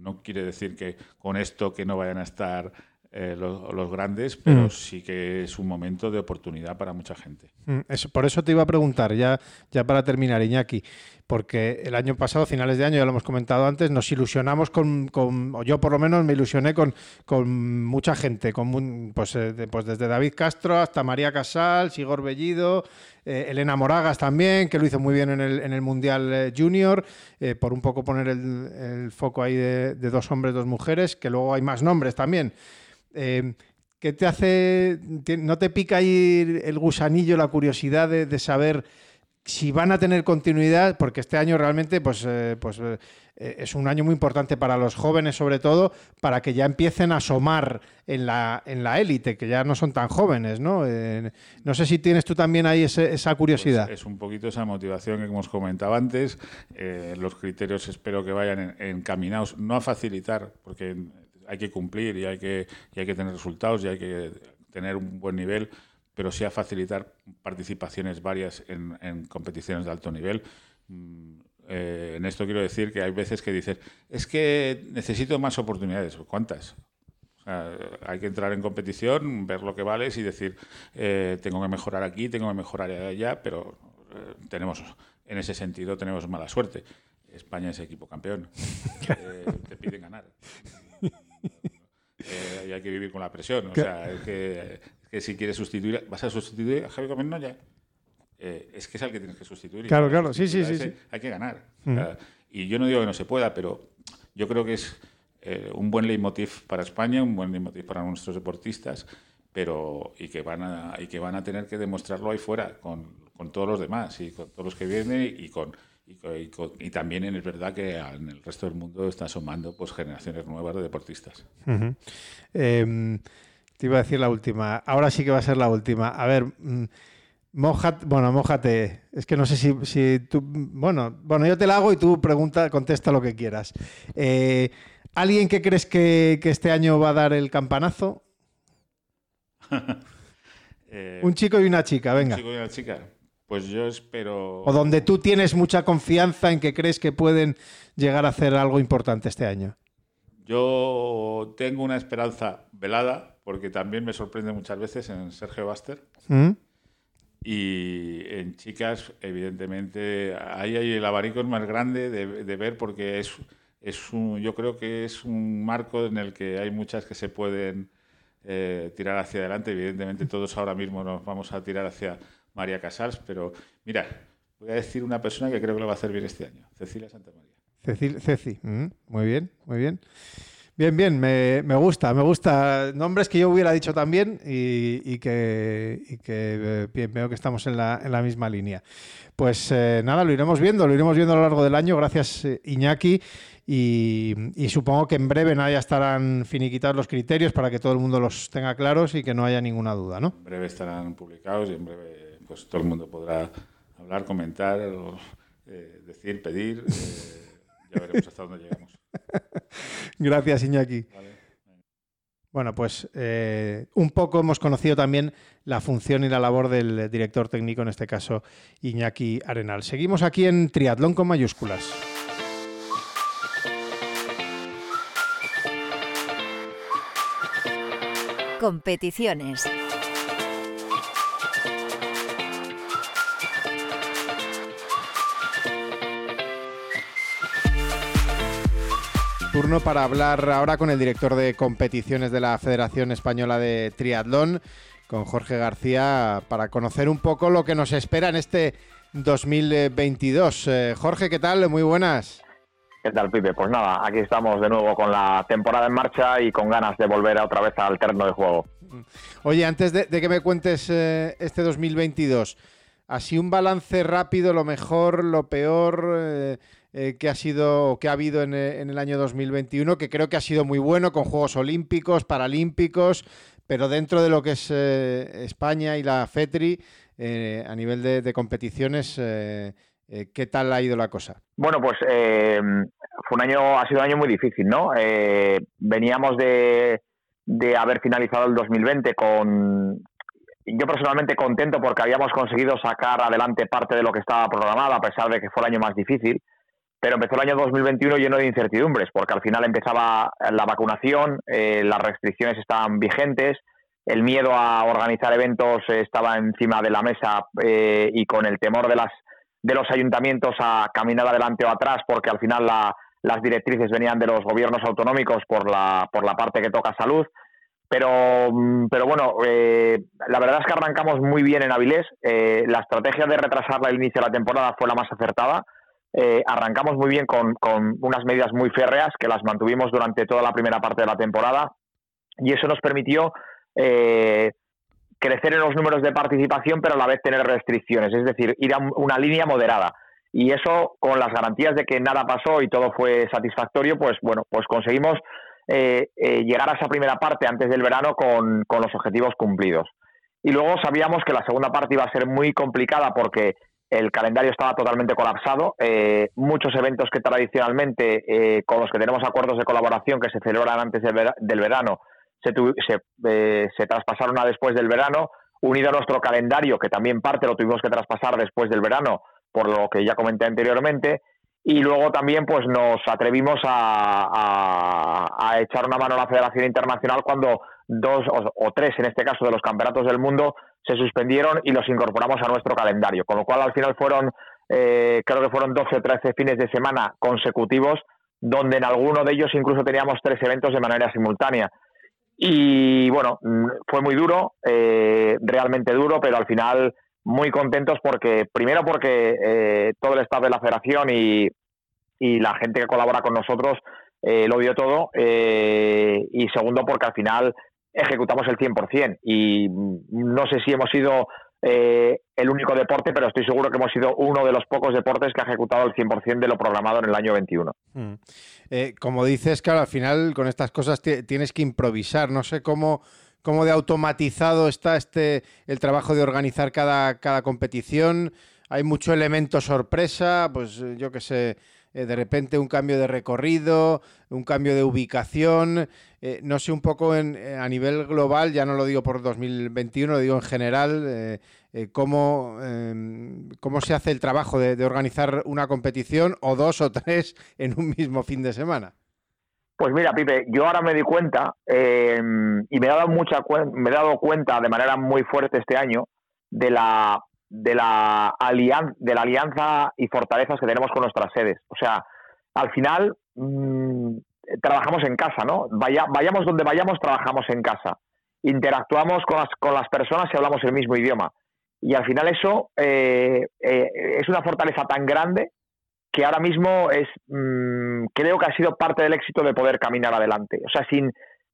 no quiere decir que con esto que no vayan a estar eh, los, grandes, pero mm. sí que es un momento de oportunidad para mucha gente. Mm, por eso te iba a preguntar, ya, ya para terminar, Iñaki, porque el año pasado, finales de año, ya lo hemos comentado antes, nos ilusionamos con, con o yo por lo menos me ilusioné con, con mucha gente, con, pues, eh, pues desde David Castro hasta María Casal, Sigor Bellido, eh, Elena Moragas también, que lo hizo muy bien en el, en el Mundial Junior, por un poco poner el, foco ahí de, de dos hombres, dos mujeres, que luego hay más nombres también. Eh, ¿Qué te hace, no te pica ahí el gusanillo, la curiosidad de, saber si van a tener continuidad? Porque este año realmente pues, eh, pues, eh, es un año muy importante para los jóvenes, sobre todo, para que ya empiecen a asomar en la, en la élite, que ya no son tan jóvenes, ¿no? no sé si tienes tú también ahí esa curiosidad. Pues es un poquito esa motivación que hemos comentado antes. los criterios espero que vayan encaminados, no a facilitar, porque hay que cumplir y hay que, hay que tener resultados y hay que tener un buen nivel, pero sí a facilitar participaciones varias en, competiciones de alto nivel. Mm, eh, en esto quiero decir que hay veces que dices, es que necesito más oportunidades. ¿Cuántas? hay que entrar en competición, ver lo que vales y decir, eh, tengo que mejorar aquí, tengo que mejorar allá, pero eh, tenemos, en ese sentido, tenemos mala suerte. España es equipo campeón. te piden ganar. Eh, y hay que vivir con la presión. O sea, es que, si quieres sustituir, vas a sustituir a Javier Gómez Noya. Eh, es que es al que tienes que sustituir. Claro, claro, sí, sí, sí, Hay que ganar. Y yo no digo que no se pueda, pero yo creo que es eh, un buen leitmotiv para España, un buen leitmotiv para nuestros deportistas, pero y que van a, y que van a tener que demostrarlo ahí fuera con, con todos los demás y con todos los que vienen y con y y, también es verdad que en el resto del mundo están sumando pues generaciones nuevas de deportistas. Em, te iba a decir la última. Ahora sí que va a ser la última. A ver, mm, mojate, bueno, mojate. Es que no sé si, si, tú. Bueno, bueno, yo te la hago y tú pregunta, contesta lo que quieras. Eh, ¿Alguien que crees que, este año va a dar el campanazo? Eh, un chico y una chica, venga. Un chico y una chica. Pues yo espero. O donde tú tienes mucha confianza en que crees que pueden llegar a hacer algo importante este año. Yo tengo una esperanza velada, porque también me sorprende muchas veces en Sergio Baster. ¿Mm? Y en chicas, evidentemente, ahí hay el abanico más grande de, ver, porque es, es un, yo creo que es un marco en el que hay muchas que se pueden eh, tirar hacia adelante. Evidentemente, todos ahora mismo nos vamos a tirar hacia María Casals, pero mira, voy a decir una persona que creo que lo va a hacer bien este año, Cecilia Santamaría. Cecil, Ceci, mm, muy bien, muy bien. Bien, bien, me, gusta, me gusta. Nombres que yo hubiera dicho también y, que, que eh, veo que estamos en la, en la misma línea. Pues eh, nada, lo iremos viendo, lo iremos viendo a lo largo del año. Gracias, eh, Iñaki. Y, supongo que en breve ya estarán finiquitados los criterios para que todo el mundo los tenga claros y que no haya ninguna duda, ¿no? En breve estarán publicados y en breve pues todo el mundo podrá hablar, comentar, eh, decir, pedir. Eh, ya veremos hasta dónde llegamos. Gracias, Iñaki. Bueno, pues eh, un poco hemos conocido también la función y la labor del director técnico, en este caso Iñaki Arenal. Seguimos aquí en Triatlón con mayúsculas. Competiciones. Turno para hablar ahora con el director de competiciones de la Federación Española de Triatlón, con Jorge García, para conocer un poco lo que nos espera en este 2022. Eh, Jorge, ¿qué tal? Muy buenas. ¿Qué tal, Pipe? Pues nada, aquí estamos de nuevo con la temporada en marcha y con ganas de volver otra vez al terreno de juego. Oye, antes de, que me cuentes eh, este 2022, así un balance rápido, lo mejor, lo peor, eh, eh, que ha sido que ha habido en, eh, en, el año 2021, que creo que ha sido muy bueno con Juegos Olímpicos, Paralímpicos, pero dentro de lo que es eh, España y la FETRI, a nivel de, competiciones, ¿qué tal ha ido la cosa? Bueno, pues fue un año, ha sido un año muy difícil, ¿no? veníamos de, de haber finalizado el 2020 con, yo personalmente contento porque habíamos conseguido sacar adelante parte de lo que estaba programado, a pesar de que fue el año más difícil pero empezó el año 2021 lleno de incertidumbres, porque al final empezaba la vacunación, eh, las restricciones estaban vigentes, el miedo a organizar eventos estaba encima de la mesa eh, y con el temor de, las, de los ayuntamientos a caminar adelante o atrás, porque al final las directrices venían de los gobiernos autonómicos por la, por la parte que toca salud. Pero, mm, bueno, eh, la verdad es que arrancamos muy bien en Avilés. la estrategia de retrasar el inicio de la temporada fue la más acertada eh, arrancamos muy bien con, unas medidas muy férreas que las mantuvimos durante toda la primera parte de la temporada y eso nos permitió eh, crecer en los números de participación pero a la vez tener restricciones, es decir, ir a una línea moderada. Y eso, con las garantías de que nada pasó y todo fue satisfactorio, pues bueno, pues conseguimos eh, llegar a esa primera parte antes del verano con, con los objetivos cumplidos. Y luego sabíamos que la segunda parte iba a ser muy complicada porque el calendario estaba totalmente colapsado. Eh, muchos eventos que tradicionalmente, eh, con los que tenemos acuerdos de colaboración que se celebran antes del verano, se, eh, se, traspasaron a después del verano, unido a nuestro calendario, que también parte lo tuvimos que traspasar después del verano, por lo que ya comenté anteriormente. Y luego también pues nos atrevimos a echar una mano a la Federación Internacional cuando dos o, tres, en este caso, de los campeonatos del mundo se suspendieron y los incorporamos a nuestro calendario. Con lo cual, al final fueron, eh, creo que fueron 12 o 13 fines de semana consecutivos, donde en alguno de ellos incluso teníamos tres eventos de manera simultánea. Y bueno, fue muy duro, eh, realmente duro, pero al final muy contentos porque, primero porque eh, todo el staff de la federación y, y la gente que colabora con nosotros lo dio todo, y segundo porque al final ejecutamos el 100%. Y no sé si hemos sido eh, el único deporte, pero estoy seguro que hemos sido uno de los pocos deportes que ha ejecutado el 100% de lo programado en el año 21. Mm. Eh, como dices, claro, al final con estas cosas tienes que improvisar. No sé cómo, cómo de automatizado está este el trabajo de organizar cada, cada competición. Hay mucho elemento sorpresa, pues yo qué sé, eh, de repente un cambio de recorrido, un cambio de ubicación. Eh, no sé un poco eh, a nivel global, ya no lo digo por 2021, lo digo en general, cómo, em, cómo se hace el trabajo de, organizar una competición o dos o tres en un mismo fin de semana. Pues mira, Pipe, yo ahora me di cuenta em, y me he dado mucha me he dado cuenta de manera muy fuerte este año de la de la, alianza, de la alianza y fortalezas que tenemos con nuestras sedes. O sea, al final mm, trabajamos en casa, ¿no? Vaya, vayamos donde vayamos, trabajamos en casa. Interactuamos con las, con las personas y hablamos el mismo idioma. Y al final eso eh, eh, es una fortaleza tan grande que ahora mismo es mm, creo que ha sido parte del éxito de poder caminar adelante. O sea, sin,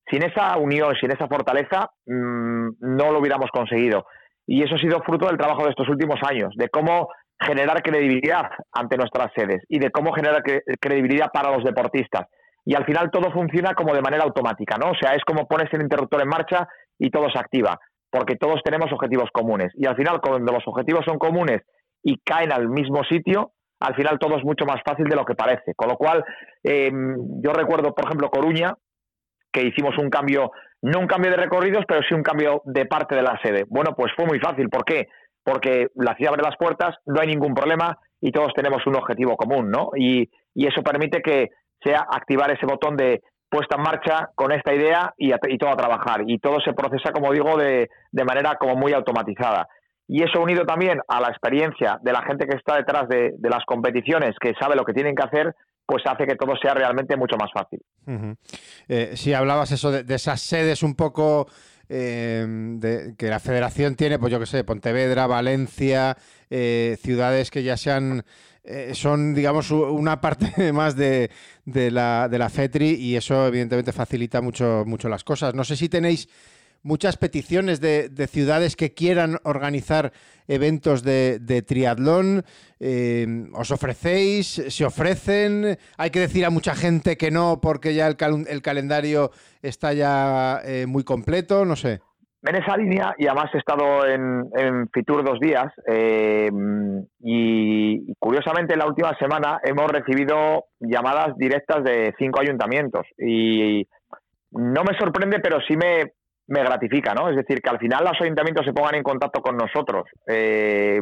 sin esa unión, sin esa fortaleza, mm, no lo hubiéramos conseguido. Y eso ha sido fruto del trabajo de estos últimos años, de cómo generar credibilidad ante nuestras sedes y de cómo generar credibilidad para los deportistas. Y al final todo funciona como de manera automática, ¿no? O sea, es como pones el interruptor en marcha y todo se activa, porque todos tenemos objetivos comunes. Y al final, cuando los objetivos son comunes y caen al mismo sitio, al final todo es mucho más fácil de lo que parece. Con lo cual, em, yo recuerdo, por ejemplo, Coruña, que hicimos un cambio no un cambio de recorridos, pero sí un cambio de parte de la sede. Bueno, pues fue muy fácil. ¿Por qué? Porque la ciudad abre las puertas, no hay ningún problema y todos tenemos un objetivo común, ¿no? Y, eso permite que sea activar ese botón de puesta en marcha con esta idea y, todo a trabajar. Y todo se procesa, como digo, de, de, manera como muy automatizada. Y eso unido también a la experiencia de la gente que está detrás de, las competiciones, que sabe lo que tienen que hacer, pues hace que todo sea realmente mucho más fácil. Eh, si hablabas eso de, esas sedes un poco eh, de, que la federación tiene, pues yo qué sé, Pontevedra, Valencia, eh, ciudades que ya sean, son, digamos, una parte más de, de, la, de la FETRI y eso evidentemente facilita mucho, mucho las cosas. No sé si tenéis muchas peticiones de, ciudades que quieran organizar eventos de, triatlón. Eh, ¿Os ofrecéis? ¿Se ofrecen? ¿Hay que decir a mucha gente que no porque ya el, calendario está ya eh, muy completo? No sé. En esa línea, y además he estado en, Fitur dos días, eh, y curiosamente en la última semana hemos recibido llamadas directas de cinco ayuntamientos. Y no me sorprende, pero sí me, me gratifica, ¿no? Es decir, que al final los ayuntamientos se pongan en contacto con nosotros. Eh,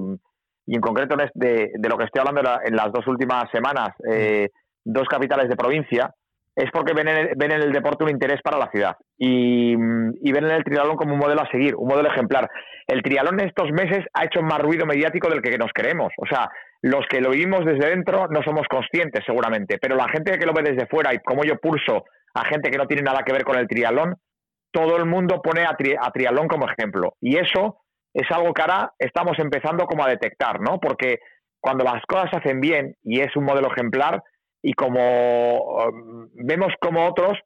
y en concreto de, lo que estoy hablando en las dos últimas semanas, eh, dos capitales de provincia, es porque ven en, el, deporte un interés para la ciudad y, ven en el triatlón como un modelo a seguir, un modelo ejemplar. El triatlón en estos meses ha hecho más ruido mediático del que nos queremos. O sea, los que lo vivimos desde dentro no somos conscientes seguramente, pero la gente que lo ve desde fuera y como yo pulso a gente que no tiene nada que ver con el triatlón, todo el mundo pone a, triatlón como ejemplo. Y eso es algo que ahora estamos empezando como a detectar, ¿no? Porque cuando las cosas se hacen bien y es un modelo ejemplar y como um, vemos como otros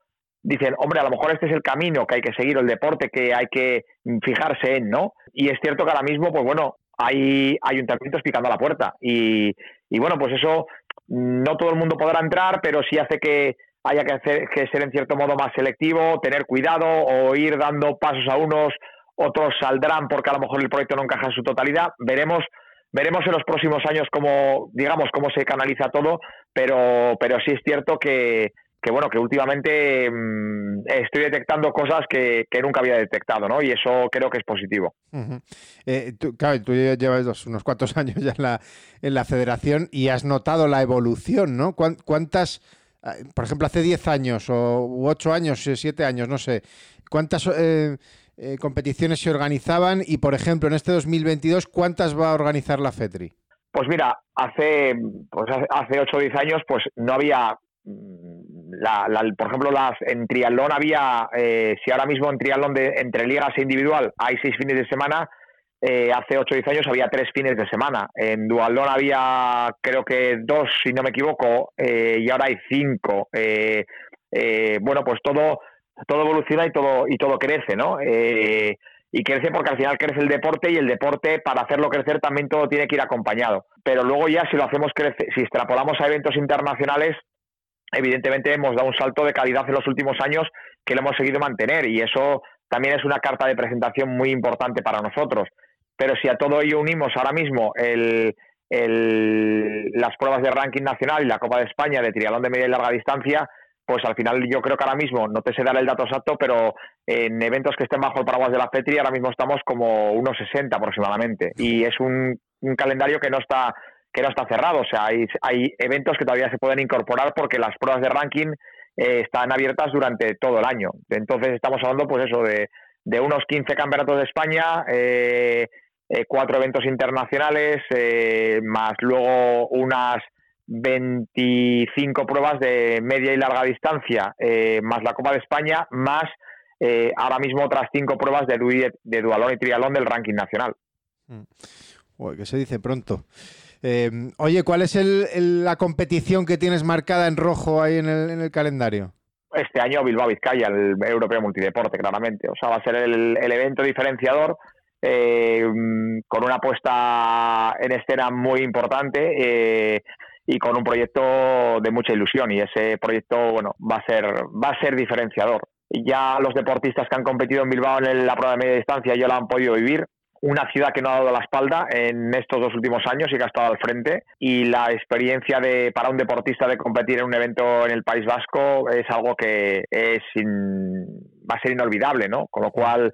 dicen, hombre, a lo mejor este es el camino que hay que seguir, el deporte que hay que fijarse en, ¿no? Y es cierto que ahora mismo, pues bueno, hay ayuntamientos picando a la puerta y, y bueno, pues eso no todo el mundo podrá entrar, pero sí hace que haya que, hacer, que ser en cierto modo más selectivo, tener cuidado o ir dando pasos a unos, otros saldrán porque a lo mejor el proyecto no encaja en su totalidad. Veremos veremos en los próximos años cómo digamos cómo se canaliza todo, pero pero sí es cierto que, que bueno que últimamente mm, estoy detectando cosas que, nunca había detectado, ¿no? Y eso creo que es positivo. Eh, tú, claro, tú llevas unos cuantos años ya en la, en la federación y has notado la evolución, ¿no? ¿Cuántas por ejemplo, hace 10 años o 8 años, 7 años, no sé, ¿cuántas eh, eh, competiciones se organizaban? Y, por ejemplo, en este 2022, ¿cuántas va a organizar la FETRI? Pues mira, hace, pues hace 8 o 10 años, pues no había, mm, la, por ejemplo, las en triatlón había, eh, si ahora mismo en triatlón de, entre ligas e individual hay 6 fines de semana, eh, hace 8 o 10 años había tres fines de semana. En Dualdón había, creo que dos, si no me equivoco, eh, y ahora hay cinco. Eh, bueno, pues todo, todo evoluciona y todo, y todo crece, ¿no? y crece porque al final crece el deporte y el deporte para hacerlo crecer también todo tiene que ir acompañado. Pero luego ya si lo hacemos crecer, si extrapolamos a eventos internacionales, evidentemente hemos dado un salto de calidad en los últimos años que lo hemos seguido mantener y eso también es una carta de presentación muy importante para nosotros. Pero si a todo ello unimos ahora mismo el, las pruebas de ranking nacional y la Copa de España de triatlón de media y larga distancia, pues al final yo creo que ahora mismo, no te sé dar el dato exacto, pero en eventos que estén bajo el paraguas de la FETRI ahora mismo estamos como unos 60 aproximadamente. Y es un, calendario que no está que no está cerrado, o sea, hay, hay eventos que todavía se pueden incorporar porque las pruebas de ranking eh, están abiertas durante todo el año. Entonces estamos hablando, pues eso, de, de unos 15 campeonatos de España, eh, eh, cuatro eventos internacionales, más luego unas 25 pruebas de media y larga distancia, eh, más la Copa de España, más eh, ahora mismo otras cinco pruebas de, de dualón y trialón del ranking nacional. Mm. que se dice pronto. Eh, oye, ¿cuál es la competición que tienes marcada en rojo ahí en el, calendario? Este año Bilbao Vizcaya, el europeo multideporte, claramente. O sea, va a ser el, el evento diferenciador con una puesta en escena muy importante y con un proyecto de mucha ilusión. Y ese proyecto bueno va a ser va a ser diferenciador. Ya los deportistas que han competido en Bilbao en la prueba de media distancia ya lo han podido vivir. Una ciudad que no ha dado la espalda en estos dos últimos años y que ha estado al frente. Y la experiencia de para un deportista de competir en un evento en el País Vasco es algo que es va a ser inolvidable no con lo cual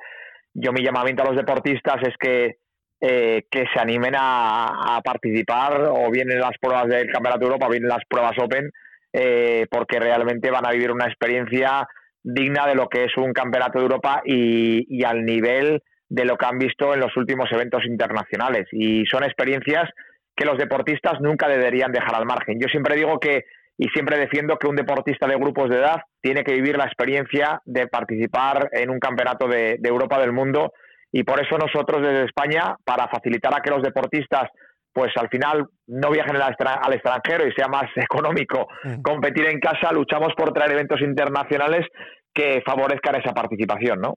yo mi llamamiento a los deportistas es que eh, que se animen a, participar o bien en las pruebas del Campeonato de Europa o bien en las pruebas Open, eh, porque realmente van a vivir una experiencia digna de lo que es un Campeonato de Europa y, al nivel de lo que han visto en los últimos eventos internacionales. Y son experiencias que los deportistas nunca deberían dejar al margen. Yo siempre digo que y siempre defiendo que un deportista de grupos de edad tiene que vivir la experiencia de participar en un campeonato de Europa del mundo y por eso nosotros desde España, para facilitar a que los deportistas pues al final no viajen al extranjero y sea más económico mm. competir en casa, luchamos por traer eventos internacionales que favorezcan esa participación, ¿no?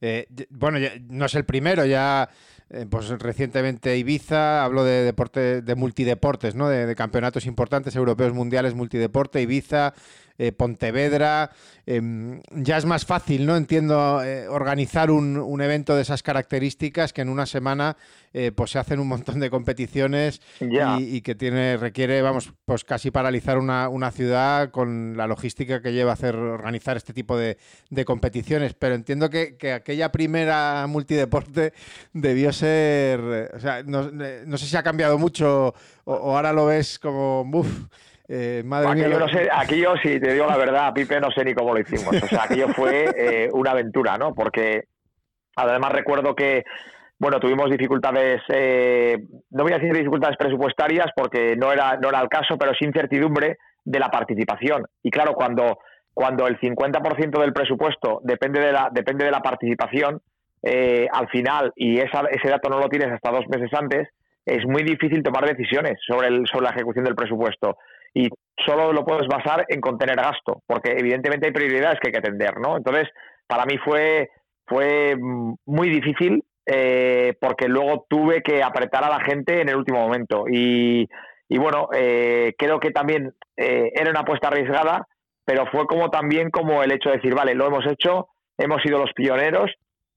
Eh, bueno, no es el primero, ya eh, pues recientemente Ibiza, hablo de deporte, de multideportes, ¿no? De, de, campeonatos importantes europeos, mundiales, multideporte, Ibiza, eh, Pontevedra. Em, ya es más fácil, ¿no? Entiendo, eh, organizar un, evento de esas características que en una semana eh, pues se hacen un montón de competiciones y, que tiene, requiere, vamos, pues casi paralizar una, ciudad con la logística que lleva a hacer organizar este tipo de, competiciones. Pero entiendo que, aquella primera multideporte debió ser. O sea, no, sé si ha cambiado mucho o, ahora lo ves como. Uf, eh, madre mía. no sé, aquello, si te digo la verdad, Pipe, no sé ni cómo lo hicimos. O sea, aquello fue eh, una aventura, ¿no? Porque además recuerdo que, bueno, tuvimos dificultades, eh, no voy a decir dificultades presupuestarias porque no era, no era el caso, pero sí incertidumbre de la participación. Y claro, cuando, cuando el 50% del presupuesto depende de la, depende de la participación, al final, y esa, ese dato no lo tienes hasta dos meses antes, es muy difícil tomar decisiones sobre, el, sobre la ejecución del presupuesto solo lo puedes basar en contener gasto, porque evidentemente hay prioridades que hay que atender, ¿no? Entonces, para mí fue, fue muy difícil eh, porque luego tuve que apretar a la gente en el último momento. Y, bueno, eh, creo que también eh, era una apuesta arriesgada, pero fue como también como el hecho de decir, vale, lo hemos hecho, hemos sido los pioneros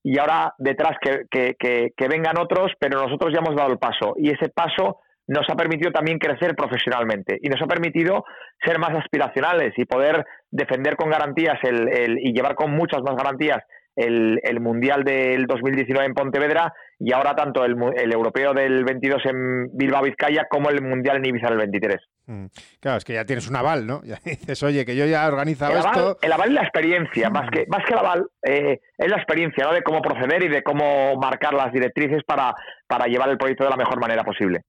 y ahora detrás que, que vengan otros, pero nosotros ya hemos dado el paso. Y ese paso nos ha permitido también crecer profesionalmente y nos ha permitido ser más aspiracionales y poder defender con garantías el, y llevar con muchas más garantías el, Mundial del 2019 en Pontevedra y ahora tanto el, Europeo del 22 en Bilbao, Vizcaya, como el Mundial en Ibiza del 23. Mm. Claro, es que ya tienes un aval, ¿no? Ya dices, oye, que yo ya he organizado el esto. El aval es la experiencia, más que, más que el aval, eh, es la experiencia, ¿no? De cómo proceder y de cómo marcar las directrices para, para llevar el proyecto de la mejor manera posible.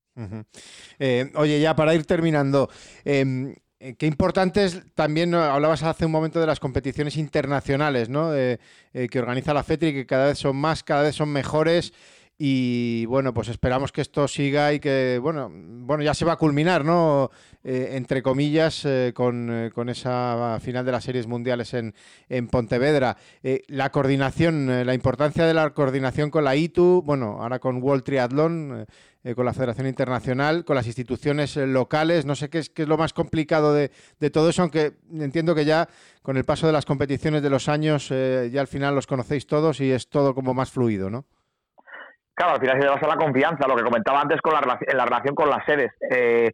Eh, oye, ya para ir terminando, em, eh, qué importantes también hablabas hace un momento de las competiciones internacionales ¿no? Eh, que organiza la FETRI, que cada vez son más, cada vez son mejores. Y bueno, pues esperamos que esto siga y que, bueno, bueno ya se va a culminar, ¿no? Eh, entre comillas, eh, con, eh, con, esa final de las series mundiales en, en Pontevedra. la coordinación, la importancia de la coordinación con la ITU, bueno, ahora con World Triathlon, con la Federación Internacional, con las instituciones locales, no sé qué es, qué es lo más complicado de, de, todo eso, aunque entiendo que ya con el paso de las competiciones de los años, ya al final los conocéis todos y es todo como más fluido, ¿no? Claro, al final se basa la confianza, lo que comentaba antes con la, en la relación con las sedes. Eh,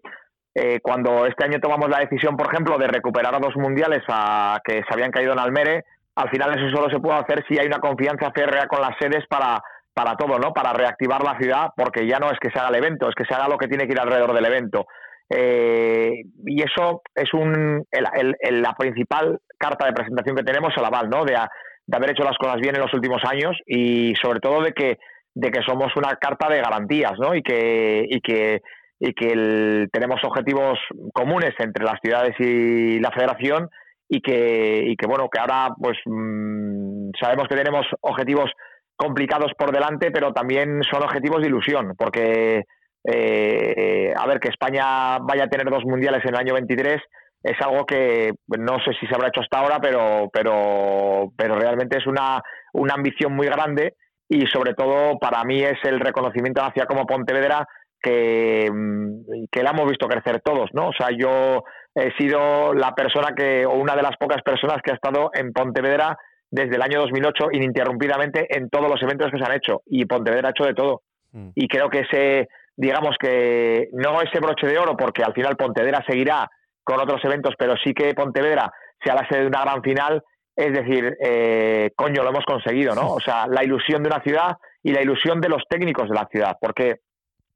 eh, cuando este año tomamos la decisión, por ejemplo, de recuperar a dos mundiales a, que se habían caído en Almere, al final eso solo se puede hacer si hay una confianza férrea con las sedes para, para todo, ¿no? Para reactivar la ciudad, porque ya no es que se haga el evento, es que se haga lo que tiene que ir alrededor del evento. Eh, y eso es un, la principal carta de presentación que tenemos, el aval, ¿no? De haber hecho las cosas bien en los últimos años y sobre todo de que de que somos una carta de garantías, ¿no? Y que, y que, y que tenemos objetivos comunes entre las ciudades y la federación y que, y que bueno, que ahora pues mm, sabemos que tenemos objetivos complicados por delante, pero también son objetivos de ilusión, porque eh, a ver, que España vaya a tener dos mundiales en el año 23 es algo que no sé si se habrá hecho hasta ahora, pero, pero, pero realmente es una, una ambición muy grande y sobre todo para mí es el reconocimiento hacia como Pontevedra que, mm, que la hemos visto crecer todos, ¿no? O sea, yo he sido la persona que, o una de las pocas personas que ha estado en Pontevedra desde el año 2008 ininterrumpidamente en todos los eventos que se han hecho y Pontevedra ha hecho de todo. Mm. Y creo que ese, digamos que no ese broche de oro, porque al final Pontevedra seguirá con otros eventos, pero sí que Pontevedra sea la sede de una gran final, es decir, eh, coño, lo hemos conseguido, ¿no? O sea, la ilusión de una ciudad y la ilusión de los técnicos de la ciudad, porque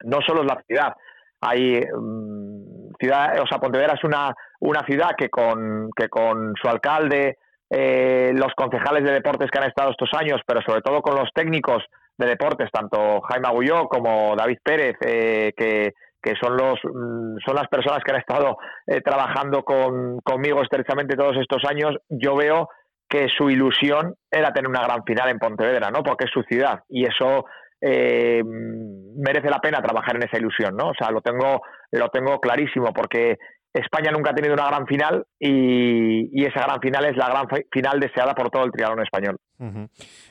no solo es la ciudad, hay mm, ciudad, o sea, Pontevedra es una, una ciudad que con, que con su alcalde, eh, los concejales de deportes que han estado estos años, pero sobre todo con los técnicos de deportes, tanto Jaime Agulló como David Pérez, eh, que, que son los mm, son las personas que han estado trabajando con, conmigo estrechamente todos estos años, yo veo que su ilusión era tener una gran final en Pontevedra, ¿no? Porque es su ciudad y eso eh, merece la pena trabajar en esa ilusión, ¿no? O sea, lo tengo, lo tengo clarísimo porque España nunca ha tenido una gran final y, esa gran final es la gran final deseada por todo el triatlón español.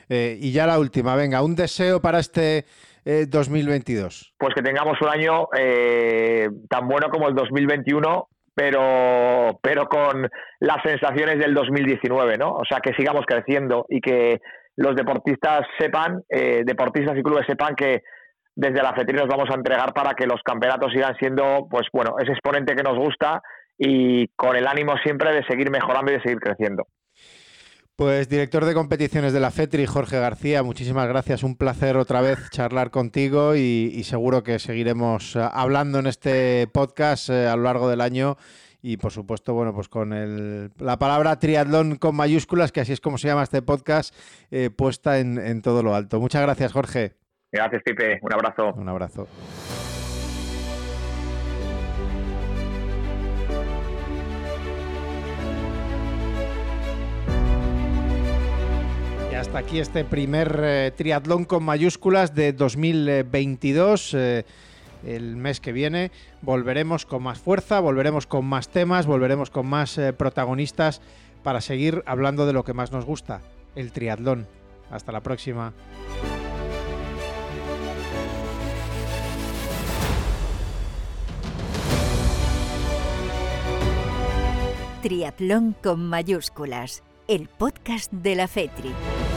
Eh, y ya la última, venga, un deseo para este 2022. Eh, pues que tengamos un año tan bueno como el 2021 pero, pero con las sensaciones del 2019, ¿no? O sea, que sigamos creciendo y que los deportistas sepan, eh, deportistas y clubes sepan que desde la FETRI nos vamos a entregar para que los campeonatos sigan siendo, pues bueno, ese exponente que nos gusta y con el ánimo siempre de seguir mejorando y de seguir creciendo. Pues director de competiciones de la FETRI, Jorge García, muchísimas gracias. Un placer otra vez charlar contigo y, seguro que seguiremos eh, hablando en este podcast eh, a lo largo del año y por supuesto, bueno, pues con el, la palabra triatlón con mayúsculas, que así es como se llama este podcast, eh, puesta en, en todo lo alto. Muchas gracias, Jorge. Gracias, Pipe. Un abrazo. Un abrazo. Hasta aquí este primer eh, triatlón con mayúsculas de 2022. Eh, el mes que viene volveremos con más fuerza, volveremos con más temas, volveremos con más eh, protagonistas para seguir hablando de lo que más nos gusta, el triatlón. Hasta la próxima. Triatlón con mayúsculas, el podcast de la FETRI.